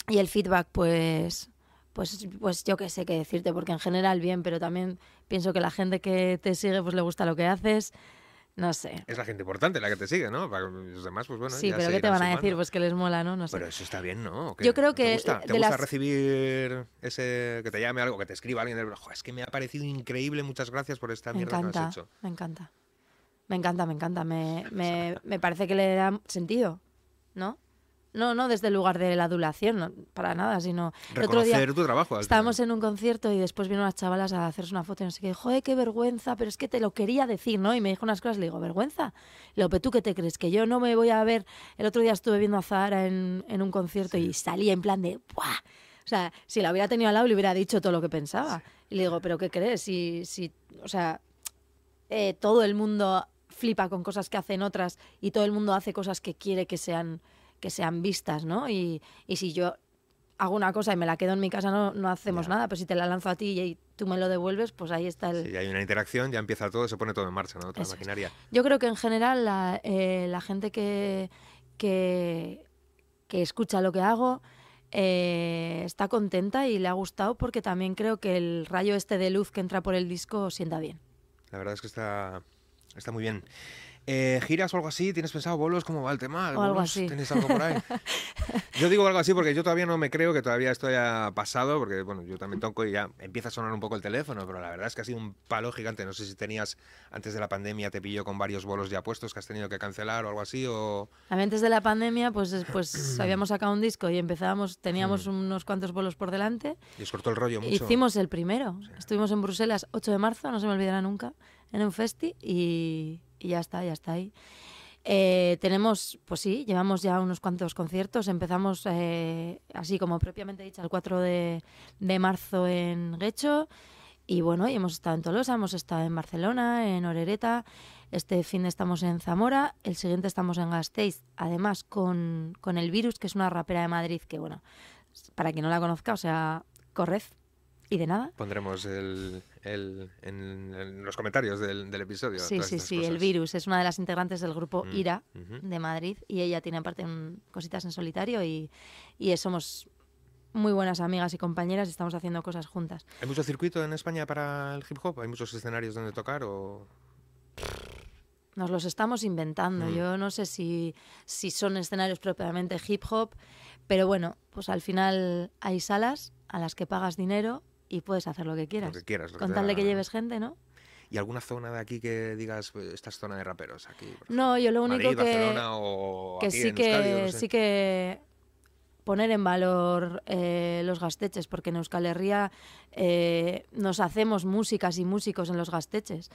y el feedback, pues, pues, pues yo qué sé qué decirte, porque en general bien, pero también pienso que la gente que te sigue, pues le gusta lo que haces. No sé. Es la gente importante la que te sigue, ¿no? Para los demás, pues bueno. sí, ya pero ¿qué te van a decir? Pues que les mola, ¿no? No sé. Pero eso está bien, ¿no? Yo creo ¿Te que gusta? de ¿Te gusta las- recibir ese... que te llame algo, que te escriba alguien del... "Jo, es que me ha parecido increíble, muchas gracias por esta me mierda que encanta, has hecho? me encanta. Me encanta, me encanta. Me, me, me parece que le da sentido, ¿no? No, no desde el lugar de la adulación, no, para nada, sino... El otro día, tu trabajo. Estábamos en un concierto y después vino unas chavalas a hacerse una foto y no sé qué. Joder, qué vergüenza, pero es que te lo quería decir, ¿no? Y me dijo unas cosas, le digo, ¿vergüenza? ¿pero tú qué te crees? Que yo no me voy a ver. El otro día estuve viendo a Zahara en, en un concierto y salí en plan de, ¡buah! O sea, si la hubiera tenido al lado le hubiera dicho todo lo que pensaba. Y le digo, ¿pero qué crees? Si, si, o sea, eh, todo el mundo flipa con cosas que hacen otras y todo el mundo hace cosas que quiere que sean, que sean vistas, ¿no? Y, y si yo hago una cosa y me la quedo en mi casa, no, no hacemos nada. Pero si te la lanzo a ti y tú me lo devuelves, pues ahí está el. Si hay una interacción, ya empieza todo, se pone todo en marcha, ¿no? Toda maquinaria. Yo creo que en general la, eh, la gente que, que, que escucha lo que hago. Eh, está contenta y le ha gustado porque también creo que el rayo este de luz que entra por el disco sienta bien. La verdad es que está, está muy bien. Eh, ¿Giras o algo así? ¿Tienes pensado bolos? ¿Cómo va el tema? O algo así. ¿Tienes algo por ahí? yo digo algo así porque yo todavía no me creo que todavía esto haya pasado, porque bueno, yo también toco y ya empieza a sonar un poco el teléfono, pero la verdad es que ha sido un palo gigante. No sé si tenías, antes de la pandemia, te pilló con varios bolos ya puestos que has tenido que cancelar o algo así, o... A mí antes de la pandemia, pues, pues habíamos sacado un disco y empezábamos, teníamos mm. unos cuantos bolos por delante. Y os cortó el rollo mucho. Hicimos el primero. Estuvimos en Bruselas 8 de marzo, no se me olvidará nunca, en un festi y, ya está, ya está ahí. Eh, tenemos, pues sí, llevamos ya unos cuantos conciertos. Empezamos, eh, así como propiamente dicho, el 4 de, marzo en Guecho. Y bueno, y hemos estado en Tolosa, hemos estado en Barcelona, en Orereta. Este fin estamos en Zamora. El siguiente estamos en Gasteiz. Además, con, con El Virus, que es una rapera de Madrid que, bueno, para quien no la conozca, o sea, corred y de nada. Pondremos el, en, los comentarios del, episodio. Sí, sí, sí. El virus es una de las integrantes del grupo mm, IRA de Madrid y ella tiene aparte cositas en solitario y, somos muy buenas amigas y compañeras y estamos haciendo cosas juntas. ¿Hay mucho circuito en España para el hip hop? ¿Hay muchos escenarios donde tocar o...? Nos los estamos inventando. Mm. Yo no sé si, si son escenarios propiamente hip hop, pero bueno, pues al final hay salas a las que pagas dinero y puedes hacer lo que quieras. Lo que quieras. Con tal de que lleves gente, ¿no? ¿Y alguna zona de aquí que digas, pues, esta es zona de raperos? Aquí, no, yo lo único que, Barcelona o que sí que sí que poner en valor eh, los gasteches, porque en Euskal Herria eh, nos hacemos músicas y músicos en los gasteches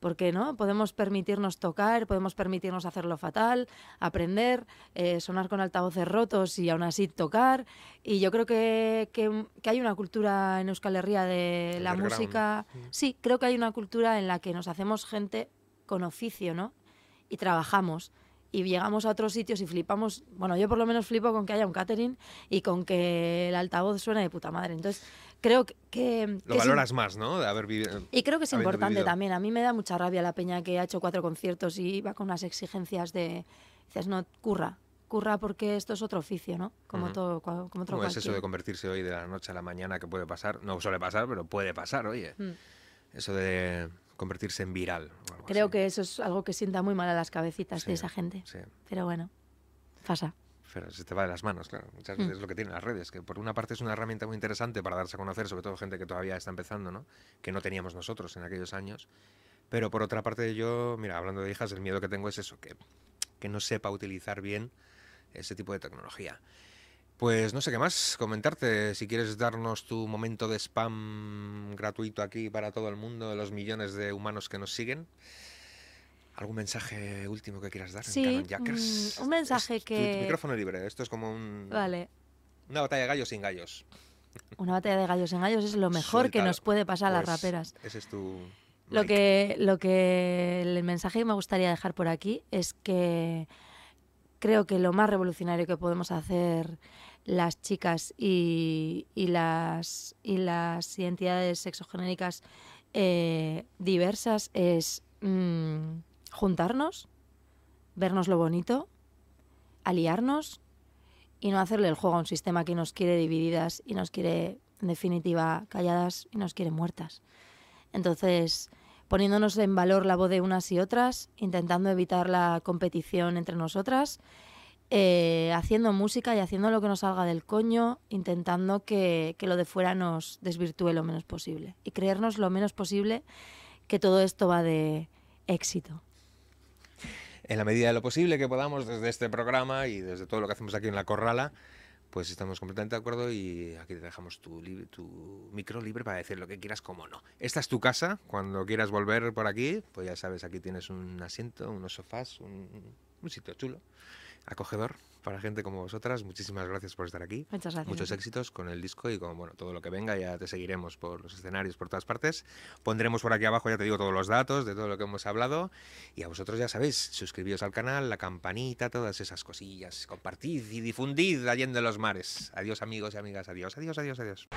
porque no podemos permitirnos tocar, podemos permitirnos hacerlo fatal, aprender, eh, sonar con altavoces rotos y aún así tocar. Y yo creo que, que, hay una cultura en Euskal Herria de la música. Sí, creo que hay una cultura en la que nos hacemos gente con oficio, ¿no? Y trabajamos y llegamos a otros sitios y flipamos, bueno, yo por lo menos flipo con que haya un catering y con que el altavoz suene de puta madre. Entonces, creo que... Lo valoras más, ¿no? De haber vivido... Y creo que es importante también. A mí me da mucha rabia la peña que ha hecho cuatro conciertos y va con unas exigencias de... Dices, no, curra, curra porque esto es otro oficio, ¿no? Como, todo, como otro ¿Cómo es eso de convertirse hoy de la noche a la mañana que puede pasar? No suele pasar, pero puede pasar, oye. Mm. Eso de convertirse en viral. Creo que eso es algo que sienta muy mal a las cabecitas de esa gente. Pero bueno, pasa. Pero se te va de las manos, claro. Muchas veces mm. es lo que tienen las redes, que por una parte es una herramienta muy interesante para darse a conocer, sobre todo gente que todavía está empezando, ¿no? Que no teníamos nosotros en aquellos años. Pero por otra parte yo, mira, hablando de hijas, el miedo que tengo es eso, que, que no sepa utilizar bien ese tipo de tecnología. Pues no sé qué más comentarte. Si quieres darnos tu momento de spam gratuito aquí para todo el mundo, de los millones de humanos que nos siguen. ¿Algún mensaje último que quieras dar sí, en Jackers? Mm, un mensaje que... Tu, micrófono libre. Esto es como un... Vale. Una batalla de gallos sin gallos. Una batalla de gallos sin gallos es lo mejor que nos puede pasar a las pues raperas. Ese es tu... Lo que, lo que el mensaje que me gustaría dejar por aquí es que creo que lo más revolucionario que podemos hacer las chicas y, las, identidades sexogenéricas eh, diversas es mm, juntarnos, vernos lo bonito, aliarnos y no hacerle el juego a un sistema que nos quiere divididas y nos quiere, en definitiva, calladas y nos quiere muertas. Entonces, poniéndonos en valor la voz de unas y otras, intentando evitar la competición entre nosotras eh, haciendo música y haciendo lo que nos salga del coño, intentando que, lo de fuera nos desvirtúe lo menos posible y creernos lo menos posible que todo esto va de éxito. En la medida de lo posible que podamos desde este programa y desde todo lo que hacemos aquí en La Corrala, pues estamos completamente de acuerdo y aquí te dejamos tu, tu micro libre para decir lo que quieras, como no. Esta es tu casa, cuando quieras volver por aquí, pues ya sabes, aquí tienes un asiento, unos sofás, un sitio chulo acogedor para gente como vosotras. Muchísimas gracias por estar aquí. Muchas gracias. Muchos éxitos con el disco y con bueno, todo lo que venga. Ya te seguiremos por los escenarios, por todas partes. Pondremos por aquí abajo, ya te digo, todos los datos de todo lo que hemos hablado. Y a vosotros ya sabéis, suscribíos al canal, la campanita, todas esas cosillas. Compartid y difundid allende los mares. Adiós amigos y amigas. Adiós, adiós, adiós, adiós.